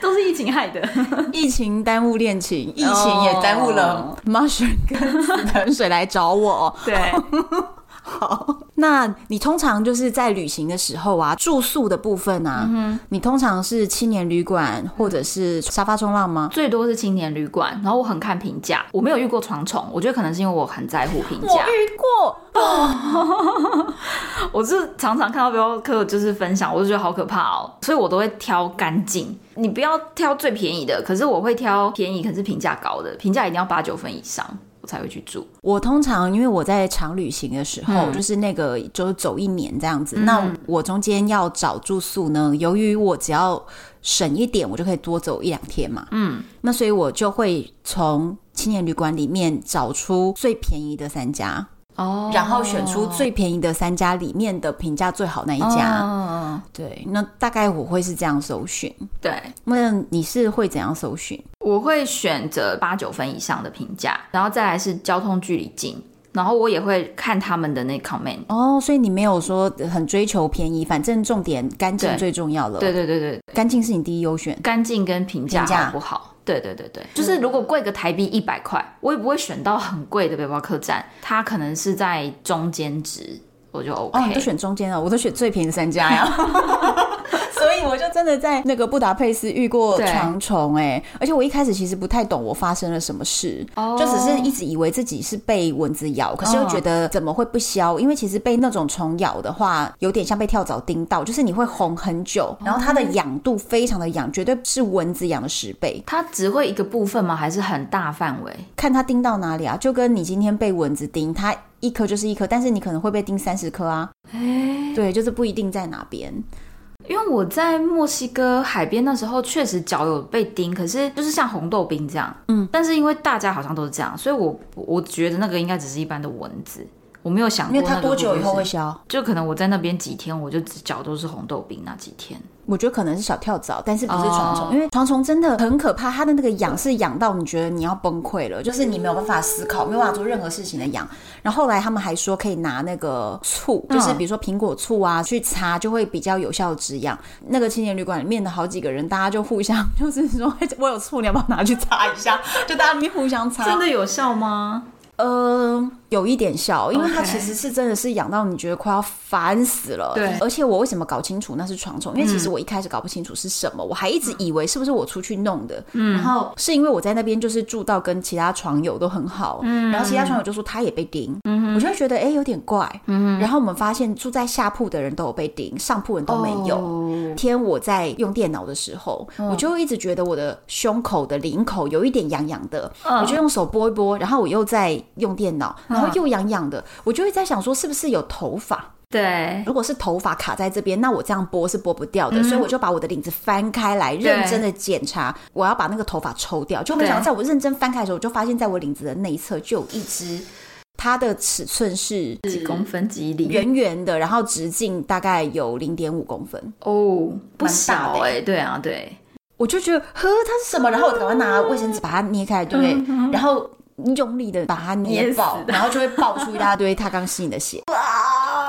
都是疫情害的。疫情耽误恋情，疫情也耽误了 mushroom 跟死藤水来找我。对。好，那你通常就是在旅行的时候啊，住宿的部分啊，嗯、你通常是青年旅馆或者是沙发冲浪吗？最多是青年旅馆，然后我很看评价，我没有遇过床虫，我觉得可能是因为我很在乎评价。我遇过，哦、我是常常看到背包客就是分享，我就觉得好可怕哦，所以我都会挑干净。你不要挑最便宜的，可是我会挑便宜可是评价高的，评价一定要八九分以上。我才会去住。我通常因为我在长旅行的时候，嗯、就是那个就是走一年这样子。嗯、那我中间要找住宿呢，由于我只要省一点，我就可以多走一两天嘛。嗯，那所以我就会从青年旅馆里面找出最便宜的三家。哦，然后选出最便宜的三家里面的评价最好那一家。哦，对，那大概我会是这样搜寻。对，那你是会怎样搜寻？我会选择八九分以上的评价，然后再来是交通距离近，然后我也会看他们的那 comment。哦，所以你没有说很追求便宜，反正重点干净最重要了。对对对对，干净是你第一优选，干净跟评价好不好？对对对对，就是如果贵个台币一百块，我也不会选到很贵的背包客栈，它可能是在中间值，我就 OK。哦，你都选中间了，我都选最便宜的三家呀。所以我就真的在那个布达佩斯遇过床虫哎，对而且我一开始其实不太懂我发生了什么事，oh. 就只是一直以为自己是被蚊子咬，可是又觉得怎么会不消？Oh. 因为其实被那种虫咬的话，有点像被跳蚤叮到，就是你会红很久，oh. 然后它的痒度非常的痒，绝对是蚊子痒的十倍。它只会一个部分吗？还是很大范围？看它叮到哪里啊？就跟你今天被蚊子叮，它一颗就是一颗，但是你可能会被叮三十颗啊。哎，对，就是不一定在哪边。因为我在墨西哥海边那时候确实脚有被叮，可是就是像红豆冰这样，嗯，但是因为大家好像都是这样，所以我我觉得那个应该只是一般的蚊子，我没有想过，因为它多久以后会消？就可能我在那边几天，我就只脚都是红豆冰那几天。我觉得可能是小跳蚤，但是不是床虫，oh. 因为床虫真的很可怕，它的那个痒是痒到你觉得你要崩溃了，就是你没有办法思考，没有办法做任何事情的痒。然后后来他们还说可以拿那个醋，就是比如说苹果醋啊去擦，就会比较有效止痒。那个青年旅馆里面的好几个人，大家就互相 就是说，我有醋，你要不要拿去擦一下？就大家互相擦，真的有效吗？呃，有一点效，因为它其实是真的是痒到你觉得快要烦死了。对，而且我为什么搞清楚那是床虫？因为其实我一开始搞不清楚是什么，我还一直以为是不是我出去弄的。嗯，然后是因为我在那边就是住到跟其他床友都很好，嗯，然后其他床友就说他也被叮，嗯，我就会觉得哎有点怪，嗯，然后我们发现住在下铺的人都有被叮，上铺人都没有。天，我在用电脑的时候，我就一直觉得我的胸口的领口有一点痒痒的，我就用手拨一拨，然后我又在。用电脑，然后又痒痒的，我就会在想说，是不是有头发？对，如果是头发卡在这边，那我这样拨是拨不掉的，嗯、所以我就把我的领子翻开来，认真的检查，我要把那个头发抽掉。就没想到，在我认真翻开的时候，我就发现在我领子的内侧就有一只，它的尺寸是几公分几厘，圆圆的，然后直径大概有零点五公分哦，不小哎、欸，对啊，对，我就觉得呵，它是什么？然后我赶快拿卫生纸把它捏开，对不对？嗯、然后。用力的把它捏爆，然后就会爆出一大堆他刚吸你的血，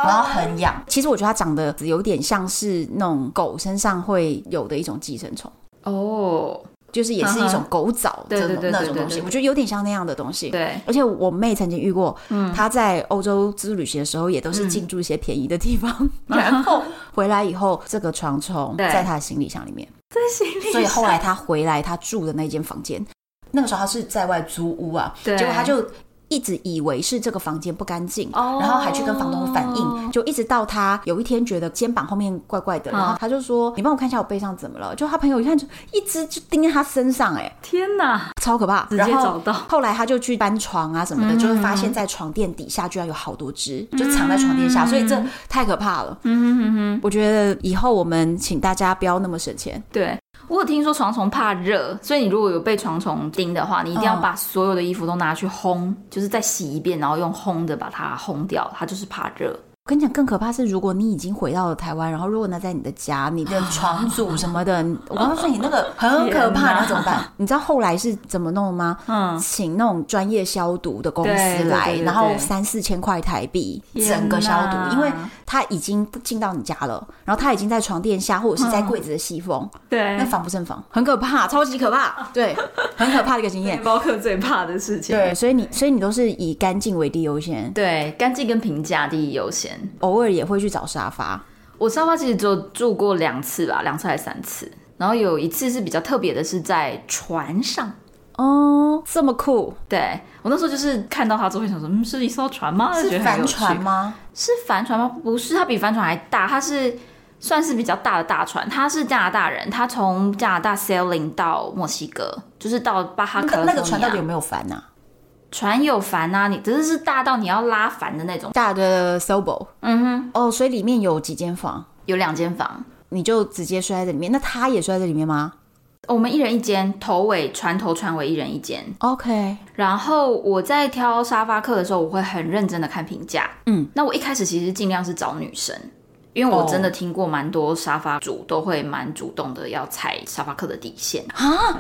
然后很痒。其实我觉得它长得有点像是那种狗身上会有的一种寄生虫哦，就是也是一种狗蚤的那种东西。我觉得有点像那样的东西。对，而且我妹曾经遇过，她在欧洲自助旅行的时候，也都是进驻一些便宜的地方，然后回来以后，这个床虫在她的行李箱里面，在行李箱。所以后来她回来，她住的那间房间。那个时候他是在外租屋啊，对结果他就一直以为是这个房间不干净，哦、然后还去跟房东反映，就一直到他有一天觉得肩膀后面怪怪的，然后他就说：“你帮我看一下我背上怎么了？”就他朋友一看就一直就盯在他身上，哎，天哪，超可怕！直接找到。后来他就去搬床啊什么的，嗯、就会发现在床垫底下居然有好多只，嗯、就藏在床垫下，所以这太可怕了。嗯哼哼哼，我觉得以后我们请大家不要那么省钱。对。我有听说床虫怕热，所以你如果有被床虫叮的话，你一定要把所有的衣服都拿去烘，就是再洗一遍，然后用烘的把它烘掉。它就是怕热。我跟你讲，更可怕是，如果你已经回到了台湾，然后如果那在你的家，你的床组什么的，我刚刚说你那个很可怕，那怎么办？你知道后来是怎么弄的吗？嗯，请那种专业消毒的公司来，然后三四千块台币整个消毒，因为他已经进到你家了，然后他已经在床垫下或者是在柜子的细缝，对，那防不胜防，很可怕，超级可怕，对，很可怕的一个经验，包客最怕的事情。对，所以你所以你都是以干净为第一优先，对，干净跟平价第一优先。偶尔也会去找沙发，我沙发其实只有住过两次吧，两次还是三次。然后有一次是比较特别的，是在船上哦，这么酷。对，我那时候就是看到它之后想说，嗯，是一艘船吗？是帆船吗？是帆船吗？不是，它比帆船还大，它是算是比较大的大船。他是加拿大人，他从加拿大 sailing 到墨西哥，就是到巴哈克。那个船到底有没有帆呢？船有帆啊，你只是是大到你要拉帆的那种大的 sailboat。嗯哼，哦，所以里面有几间房？有两间房，你就直接睡在这里面。那他也睡在这里面吗？我们一人一间，头尾船头船尾一人一间。OK。然后我在挑沙发客的时候，我会很认真的看评价。嗯，那我一开始其实尽量是找女生。因为我真的听过蛮多沙发主都会蛮主动的要踩沙发客的底线啊，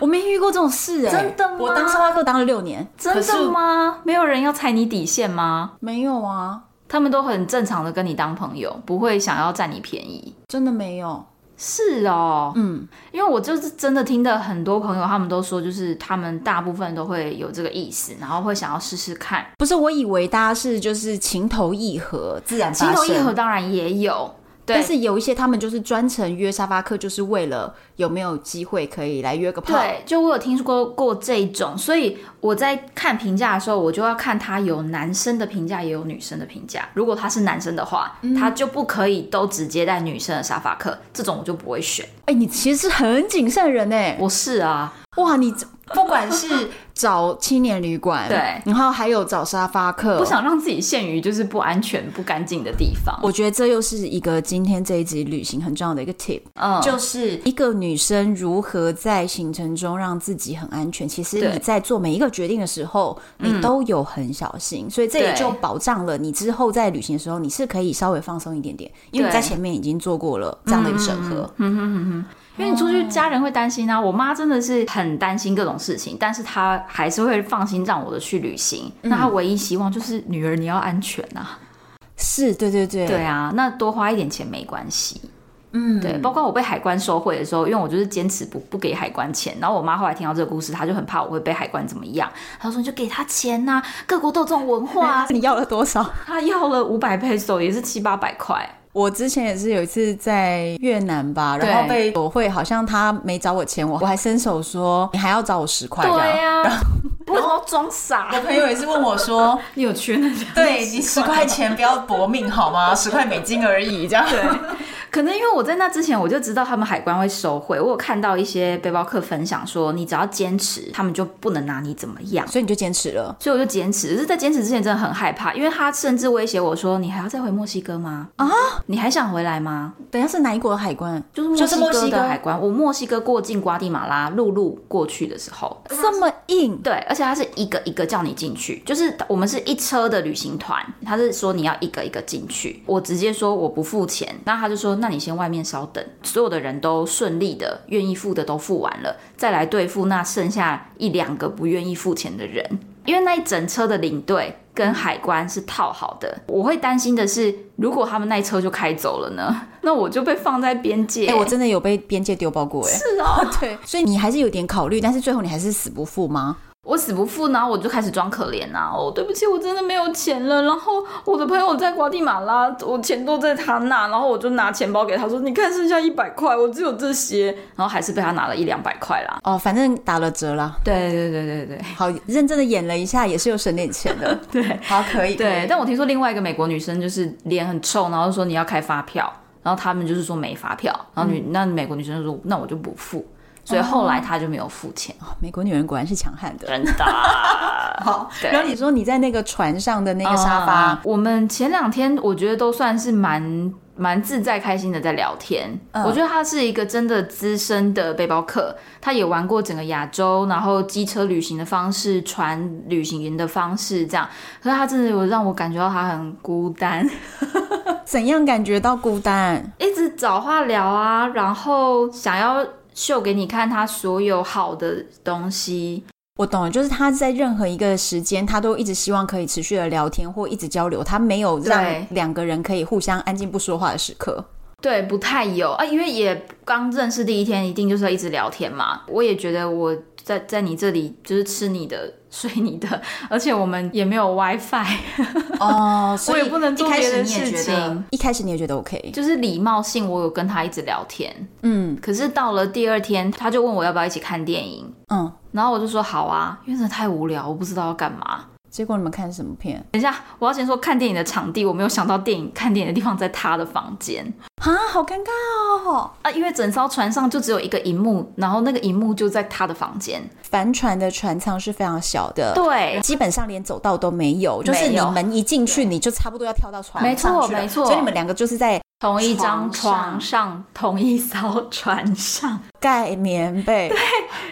我没遇过这种事哎、欸，真的吗？我当沙发客当了六年，真的吗？是没有人要踩你底线吗？没有啊，他们都很正常的跟你当朋友，不会想要占你便宜，真的没有。是哦，嗯，因为我就是真的听的很多朋友，他们都说，就是他们大部分都会有这个意思，然后会想要试试看。不是，我以为大家是就是情投意合，自然情投意合当然也有。对但是有一些他们就是专程约沙发客，就是为了有没有机会可以来约个炮。对，就我有听说过过这种，所以我在看评价的时候，我就要看他有男生的评价，也有女生的评价。如果他是男生的话，嗯、他就不可以都只接待女生的沙发客，这种我就不会选。哎、欸，你其实是很谨慎的人哎，我是啊，哇，你不管是找青年旅馆，对，然后还有找沙发客，不想让自己陷于就是不安全、不干净的地方。我觉得这又是一个今天这一集旅行很重要的一个 tip，嗯，就是一个女生如何在行程中让自己很安全。其实你在做每一个决定的时候，你都有很小心，嗯，所以这也就保障了你之后在旅行的时候，你是可以稍微放松一点点，因为你在前面已经做过了这样的一个审核。嗯哼哼哼。因为你出去，家人会担心啊。我妈真的是很担心各种事情，但是她还是会放心让我的去旅行。嗯、那她唯一希望就是女儿你要安全啊。是，对对对，对啊。那多花一点钱没关系。嗯，对。包括我被海关收回的时候，因为我就是坚持不不给海关钱。然后我妈后来听到这个故事，她就很怕我会被海关怎么样。她说：“你就给他钱呐、啊，各国都有这种文化、啊。”你要了多少？她要了五百 peso，也是七八百块。我之前也是有一次在越南吧，然后被索贿，好像他没找我钱，我我还伸手说你还要找我十块，对呀、啊，为什么要装傻？我朋友也是问我说 你有缺那？对你十块钱不要搏命好吗？十块美金而已，这样对。可能因为我在那之前我就知道他们海关会收回，我有看到一些背包客分享说，你只要坚持，他们就不能拿你怎么样，所以你就坚持了。所以我就坚持，只是，在坚持之前真的很害怕，因为他甚至威胁我说，你还要再回墨西哥吗？啊，你还想回来吗？等一下是哪一国的海关？就是墨西哥的海关。我墨西哥过境瓜地马拉陆路过去的时候，这么硬？对，而且他是一个一个叫你进去，就是我们是一车的旅行团，他是说你要一个一个进去，我直接说我不付钱，那他就说，那你先外面稍等，所有的人都顺利的愿意付的都付完了，再来对付那剩下一两个不愿意付钱的人。因为那一整车的领队跟海关是套好的，我会担心的是，如果他们那一车就开走了呢？那我就被放在边界。哎、欸，我真的有被边界丢包过，哎，是哦，对，所以你还是有点考虑，但是最后你还是死不付吗？我死不付，然后我就开始装可怜呐。哦，对不起，我真的没有钱了。然后我的朋友在瓜地马拉，我钱都在他那。然后我就拿钱包给他说：“你看，剩下一百块，我只有这些。”然后还是被他拿了一两百块啦。哦，反正打了折啦。对对对对对，好认真的演了一下，也是有省点钱的。对，好可以。对，但我听说另外一个美国女生就是脸很臭，然后说你要开发票，然后他们就是说没发票，然后女、嗯、那美国女生就说：“那我就不付。”所以后来他就没有付钱。哦，美国女人果然是强悍的，真的。好，然后你说你在那个船上的那个沙发，嗯、我们前两天我觉得都算是蛮蛮自在开心的在聊天。嗯、我觉得他是一个真的资深的背包客，他也玩过整个亚洲，然后机车旅行的方式、船旅行的方式这样。可是他真的有让我感觉到他很孤单。怎样感觉到孤单？一直找话聊啊，然后想要。秀给你看他所有好的东西，我懂了，就是他在任何一个时间，他都一直希望可以持续的聊天或一直交流，他没有让两个人可以互相安静不说话的时刻。对，不太有啊，因为也刚认识第一天，一定就是要一直聊天嘛。我也觉得我在在你这里就是吃你的。睡你的，而且我们也没有 WiFi 哦，所以我也不能做别的事情。一开始你也觉得 OK，就是礼貌性，我有跟他一直聊天，嗯。可是到了第二天，他就问我要不要一起看电影，嗯。然后我就说好啊，因为真的太无聊，我不知道要干嘛。结果你们看什么片？等一下，我要先说看电影的场地，我没有想到电影看电影的地方在他的房间啊，好尴尬哦啊！因为整艘船上就只有一个荧幕，然后那个荧幕就在他的房间。帆船的船舱是非常小的，对，基本上连走道都没有，就是你门一进去，你就差不多要跳到床上去了。没错，没错。所以你们两个就是在同一张床上，同一艘船上盖棉被，对，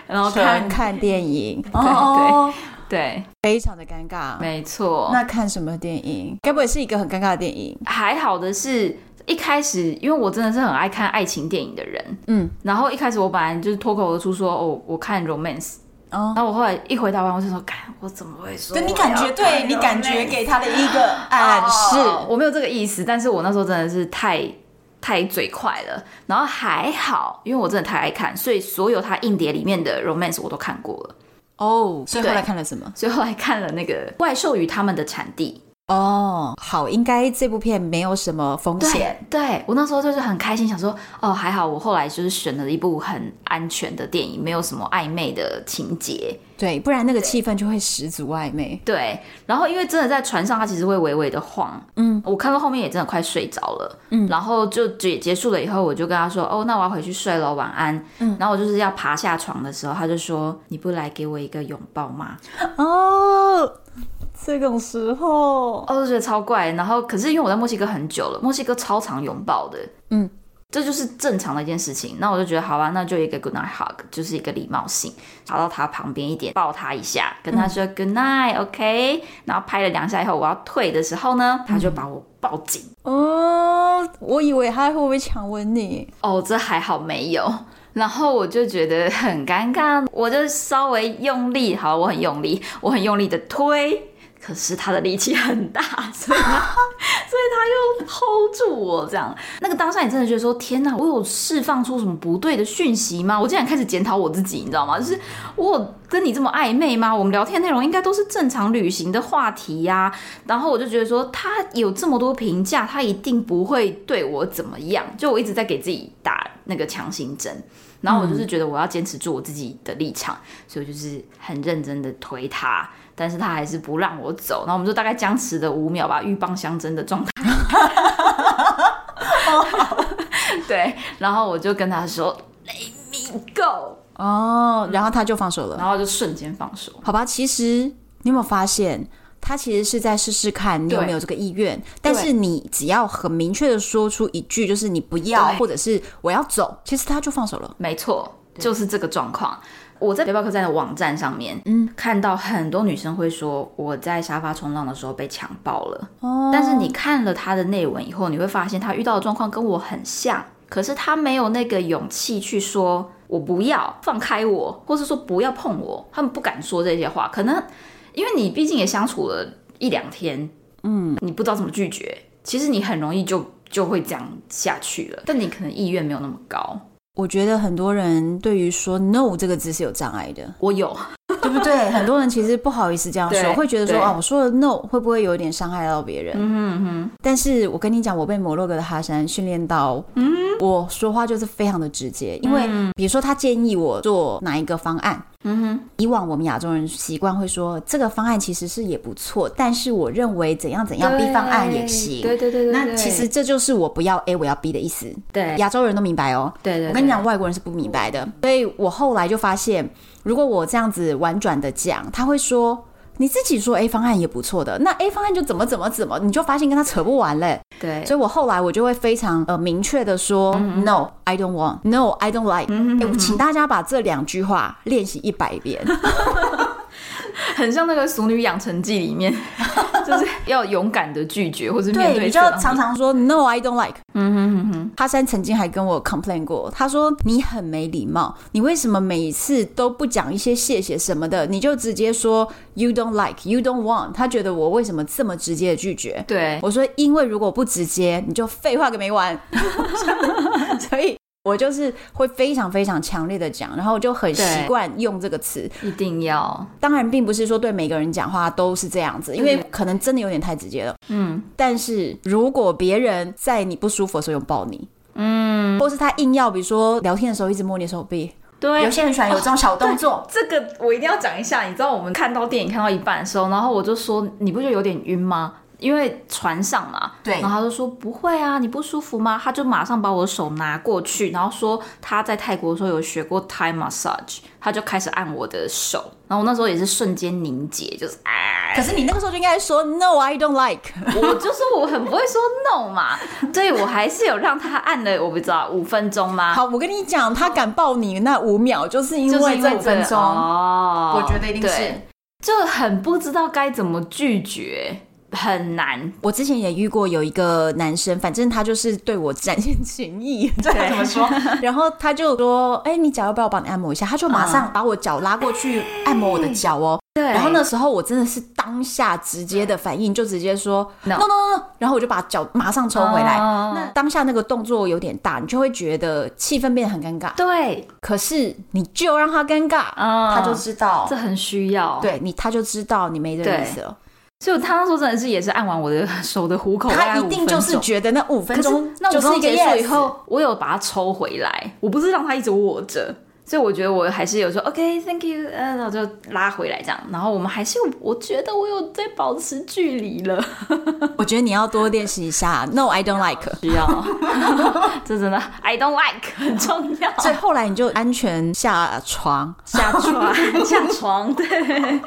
然后看看电影，对 对。对，非常的尴尬，没错。那看什么电影？该不会是一个很尴尬的电影？还好的是，一开始因为我真的是很爱看爱情电影的人，嗯，然后一开始我本来就是脱口而出说，哦，我看 romance，哦，然后我后来一回答完，我就说，干，我怎么会说？对，你感觉，对你感觉给他的一个暗示，我没有这个意思，但是我那时候真的是太太嘴快了。然后还好，因为我真的太爱看，所以所有他硬碟里面的 romance 我都看过了。哦，所以后来看了什么？所以后来看了那个《怪兽与他们的产地》，哦，好，应该这部片没有什么风险。对，对我那时候就是很开心，想说哦，还好我后来就是选了一部很安全的电影，没有什么暧昧的情节。对，不然那个气氛就会十足暧昧。对，然后因为真的在船上，它其实会微微的晃。嗯，我看到后面也真的快睡着了。嗯，然后就结结束了以后，我就跟他说：“哦，那我要回去睡了，晚安。”嗯，然后我就是要爬下床的时候，他就说：“你不来给我一个拥抱吗？”哦，这种时候，哦，我就觉得超怪。然后，可是因为我在墨西哥很久了，墨西哥超常拥抱的。嗯。这就是正常的一件事情，那我就觉得好吧，那就一个 good night hug，就是一个礼貌性，跑到他旁边一点，抱他一下，跟他说 good night，OK，然后拍了两下以后，我要退的时候呢，他就把我抱紧。哦，我以为他会不会强吻你？哦，这还好没有。然后我就觉得很尴尬，我就稍微用力，好，我很用力，我很用力的推。可是他的力气很大，所以他，所以他又 hold 住我，这样。那个当下，你真的觉得说，天哪，我有释放出什么不对的讯息吗？我竟然开始检讨我自己，你知道吗？就是我有跟你这么暧昧吗？我们聊天内容应该都是正常旅行的话题呀、啊。然后我就觉得说，他有这么多评价，他一定不会对我怎么样。就我一直在给自己打那个强心针。然后我就是觉得我要坚持住我自己的立场，所以我就是很认真的推他。但是他还是不让我走，然后我们就大概僵持了五秒吧，鹬蚌相争的状态。对，然后我就跟他说 “Let me go”，哦，然后他就放手了，然后就瞬间放手。好吧，其实你有没有发现，他其实是在试试看你有没有这个意愿，但是你只要很明确的说出一句，就是你不要，或者是我要走，其实他就放手了。没错，就是这个状况。我在背包客栈的网站上面，嗯，看到很多女生会说我在沙发冲浪的时候被强暴了。哦，但是你看了她的内文以后，你会发现她遇到的状况跟我很像，可是她没有那个勇气去说“我不要放开我”，或是说“不要碰我”，他们不敢说这些话。可能因为你毕竟也相处了一两天，嗯，你不知道怎么拒绝，其实你很容易就就会这样下去了。但你可能意愿没有那么高。我觉得很多人对于说 “no” 这个字是有障碍的。我有，对不对？很多人其实不好意思这样说，会觉得说哦，我说了 “no” 会不会有点伤害到别人？嗯哼。但是我跟你讲，我被摩洛哥的哈山训练到，嗯，我说话就是非常的直接，因为比如说他建议我做哪一个方案。嗯哼，以往我们亚洲人习惯会说这个方案其实是也不错，但是我认为怎样怎样 B 方案也行。对对对对，那其实这就是我不要 A 我要 B 的意思。对，亚洲人都明白哦。对对，我跟你讲，外国人是不明白的。所以我后来就发现，如果我这样子婉转的讲，他会说。你自己说 A 方案也不错的，那 A 方案就怎么怎么怎么，你就发现跟他扯不完嘞。对，所以我后来我就会非常呃明确的说、嗯、，No, I don't want. No, I don't like. 请大家把这两句话练习一百遍。很像那个《俗女养成记》里面，就是要勇敢的拒绝，或者面对。对，你就常常说 “No, I don't like”。嗯哼哼哼。哈山曾经还跟我 complain 过，他说你很没礼貌，你为什么每次都不讲一些谢谢什么的，你就直接说 “You don't like, you don't want”。他觉得我为什么这么直接的拒绝？对，我说因为如果不直接，你就废话个没完。所以。我就是会非常非常强烈的讲，然后我就很习惯用这个词，一定要。当然，并不是说对每个人讲话都是这样子，因为可能真的有点太直接了。嗯，但是如果别人在你不舒服的时候拥抱你，嗯，或是他硬要，比如说聊天的时候一直摸你手臂，对，有些人喜欢有这种小动作。哦，这个我一定要讲一下。你知道我们看到电影看到一半的时候，然后我就说，你不觉得有点晕吗？因为船上嘛，对，然后他就说不会啊，你不舒服吗？他就马上把我的手拿过去，然后说他在泰国的时候有学过 Thai massage，他就开始按我的手，然后我那时候也是瞬间凝结，就是啊。可是你那个时候就应该说 No, I don't like。我就说我很不会说 No 嘛，所以我还是有让他按了，我不知道五分钟吗？好，我跟你讲，他敢抱你那五秒，就是因为这五分钟哦，我觉得一定是，就很不知道该怎么拒绝。很难。我之前也遇过有一个男生，反正他就是对我展现情意，对，怎么说？然后他就说：“哎、欸，你脚要不要帮你按摩一下？”他就马上把我脚拉过去按摩我的脚哦。对。然后那时候我真的是当下直接的反应，就直接说 no. “no no no”，然后我就把脚马上抽回来。Uh, 那当下那个动作有点大，你就会觉得气氛变得很尴尬。对。可是你就让他尴尬，uh, 他就知道这很需要。对你，他就知道你没这个意思了。所以他那时候真的是也是按完我的 手的虎口，他一定就是觉得那五分钟，那五分钟结束以后我有把它抽回来，我不是让他一直握着。所以我觉得我还是有说 OK，Thank you，呃，然后就拉回来这样，然后我们还是有，我觉得我有在保持距离了。我觉得你要多练习一下。No，I don't like。需要，这真的 I don't like 很重要。所以后来你就安全下床，下床，下床。对，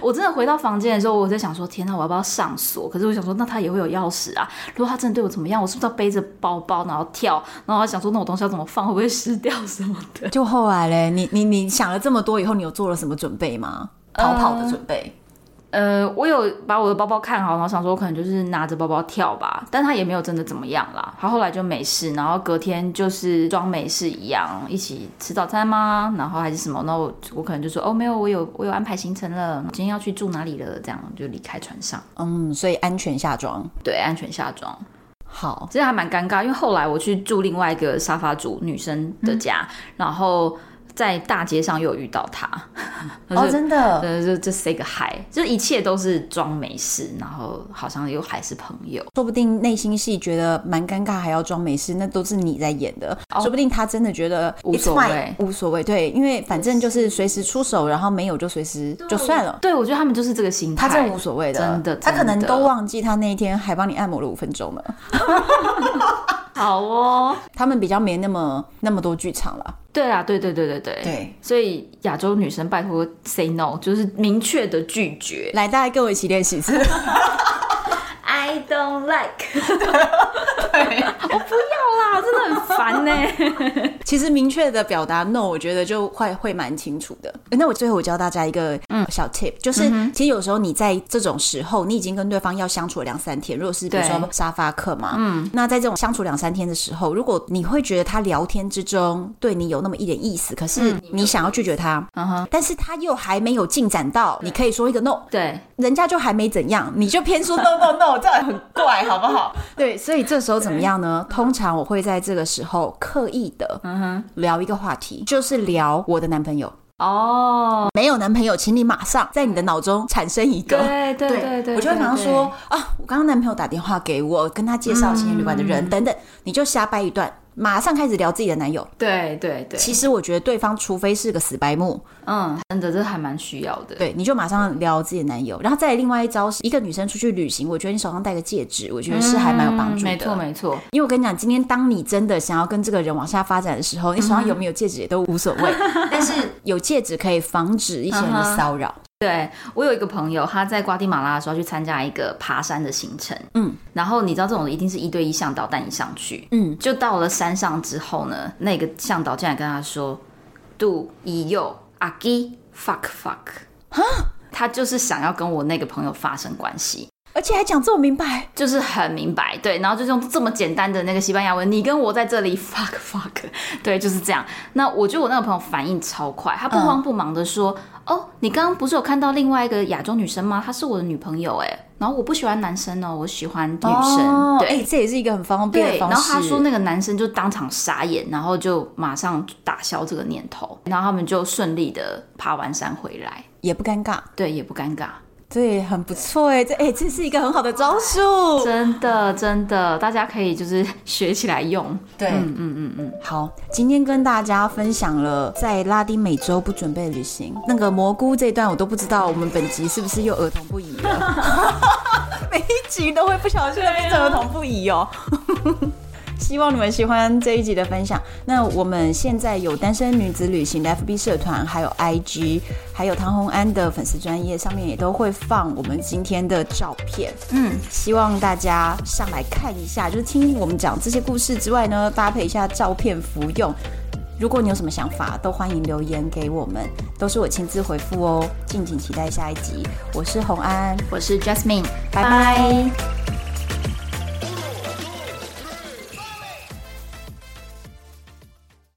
我真的回到房间的时候，我在想说，天哪，我要不要上锁？可是我想说，那他也会有钥匙啊。如果他真的对我怎么样，我是不是要背着包包然后跳？然后我想说，那我东西要怎么放？会不会湿掉什么的？就后来。你你你想了这么多以后，你有做了什么准备吗？逃跑的准备？呃，我有把我的包包看好，然后想说我可能就是拿着包包跳吧，但他也没有真的怎么样啦。他后来就没事，然后隔天就是装没事一样，一起吃早餐吗？然后还是什么？那我我可能就说哦，没有，我有我有安排行程了，今天要去住哪里了？这样就离开船上。嗯，所以安全下装，对，安全下装。好，其实还蛮尴尬，因为后来我去住另外一个沙发主女生的家，嗯、然后。在大街上又遇到他，哦，真的，呃，就就 say 个 hi，就一切都是装没事，然后好像又还是朋友，说不定内心戏觉得蛮尴尬，还要装没事，那都是你在演的，哦、说不定他真的觉得无所谓，无所谓，对，因为反正就是随时出手，然后没有就随时就算了，对，我觉得他们就是这个心态，他真的无所谓的，真的，他可能都忘记他那一天还帮你按摩了五分钟呢。好哦，他们比较没那么那么多剧场了。对啊，对对对对对对，所以亚洲女生拜托 say no，就是明确的拒绝。来，大家跟我一起练习一次。I don't like。对，我不要啦，真的很烦呢。其实明确的表达 no，我觉得就会会蛮清楚的。那我最后我教大家一个嗯小 tip，就是其实有时候你在这种时候，你已经跟对方要相处了两三天，如果是比如说沙发客嘛，嗯，那在这种相处两三天的时候，如果你会觉得他聊天之中对你有那么一点意思，可是你想要拒绝他，嗯哼，但是他又还没有进展到，你可以说一个 no，对，人家就还没怎样，你就偏说 no no no，这样很怪，好不好？对，所以这时候怎么样呢？通常我会在这个时候刻意的，嗯哼，聊一个话题，就是聊我的男朋友。哦，没有男朋友，请你马上在你的脑中产生一个。对对对对，我就会马上说啊，我刚刚男朋友打电话给我，跟他介绍青年旅馆的人等等，你就瞎掰一段。马上开始聊自己的男友，对对对。其实我觉得对方除非是个死白目，嗯，真的这还蛮需要的。对，你就马上聊自己的男友，然后再另外一招是，一个女生出去旅行，我觉得你手上戴个戒指，我觉得是还蛮有帮助的。没错没错，因为我跟你讲，今天当你真的想要跟这个人往下发展的时候，你手上有没有戒指也都无所谓，但是有戒指可以防止一些人的骚扰。对，我有一个朋友，他在瓜地马拉的时候去参加一个爬山的行程，嗯，然后你知道这种一定是一对一向导带你上去，嗯，就到了山上之后呢，那个向导竟然跟他说，Do you agi fuck fuck，哈，他就是想要跟我那个朋友发生关系。而且还讲这么明白，就是很明白，对，然后就用这么简单的那个西班牙文，你跟我在这里 fuck fuck，对，就是这样。那我觉得我那个朋友反应超快，他不慌不忙的说：“嗯、哦，你刚刚不是有看到另外一个亚洲女生吗？她是我的女朋友，哎，然后我不喜欢男生哦，我喜欢女生。哦”对，欸，这也是一个很方便的方式。然后他说那个男生就当场傻眼，然后就马上打消这个念头，然后他们就顺利的爬完山回来，也不尴尬，对，也不尴尬。对，很不错哎，这哎，这是一个很好的招数，真的真的，大家可以就是学起来用。对，嗯嗯嗯嗯。好，今天跟大家分享了在拉丁美洲不准备旅行，那个蘑菇这一段我都不知道，我们本集是不是又儿童不宜了？每一集都会不小心变成儿童不宜哦。希望你们喜欢这一集的分享。那我们现在有单身女子旅行的 FB 社团，还有 IG，还有唐红安的粉丝专业，上面也都会放我们今天的照片。嗯，希望大家上来看一下，就是听我们讲这些故事之外呢，搭配一下照片服用。如果你有什么想法，都欢迎留言给我们，都是我亲自回复哦。敬请期待下一集。我是红安，我是 Jasmine，拜拜。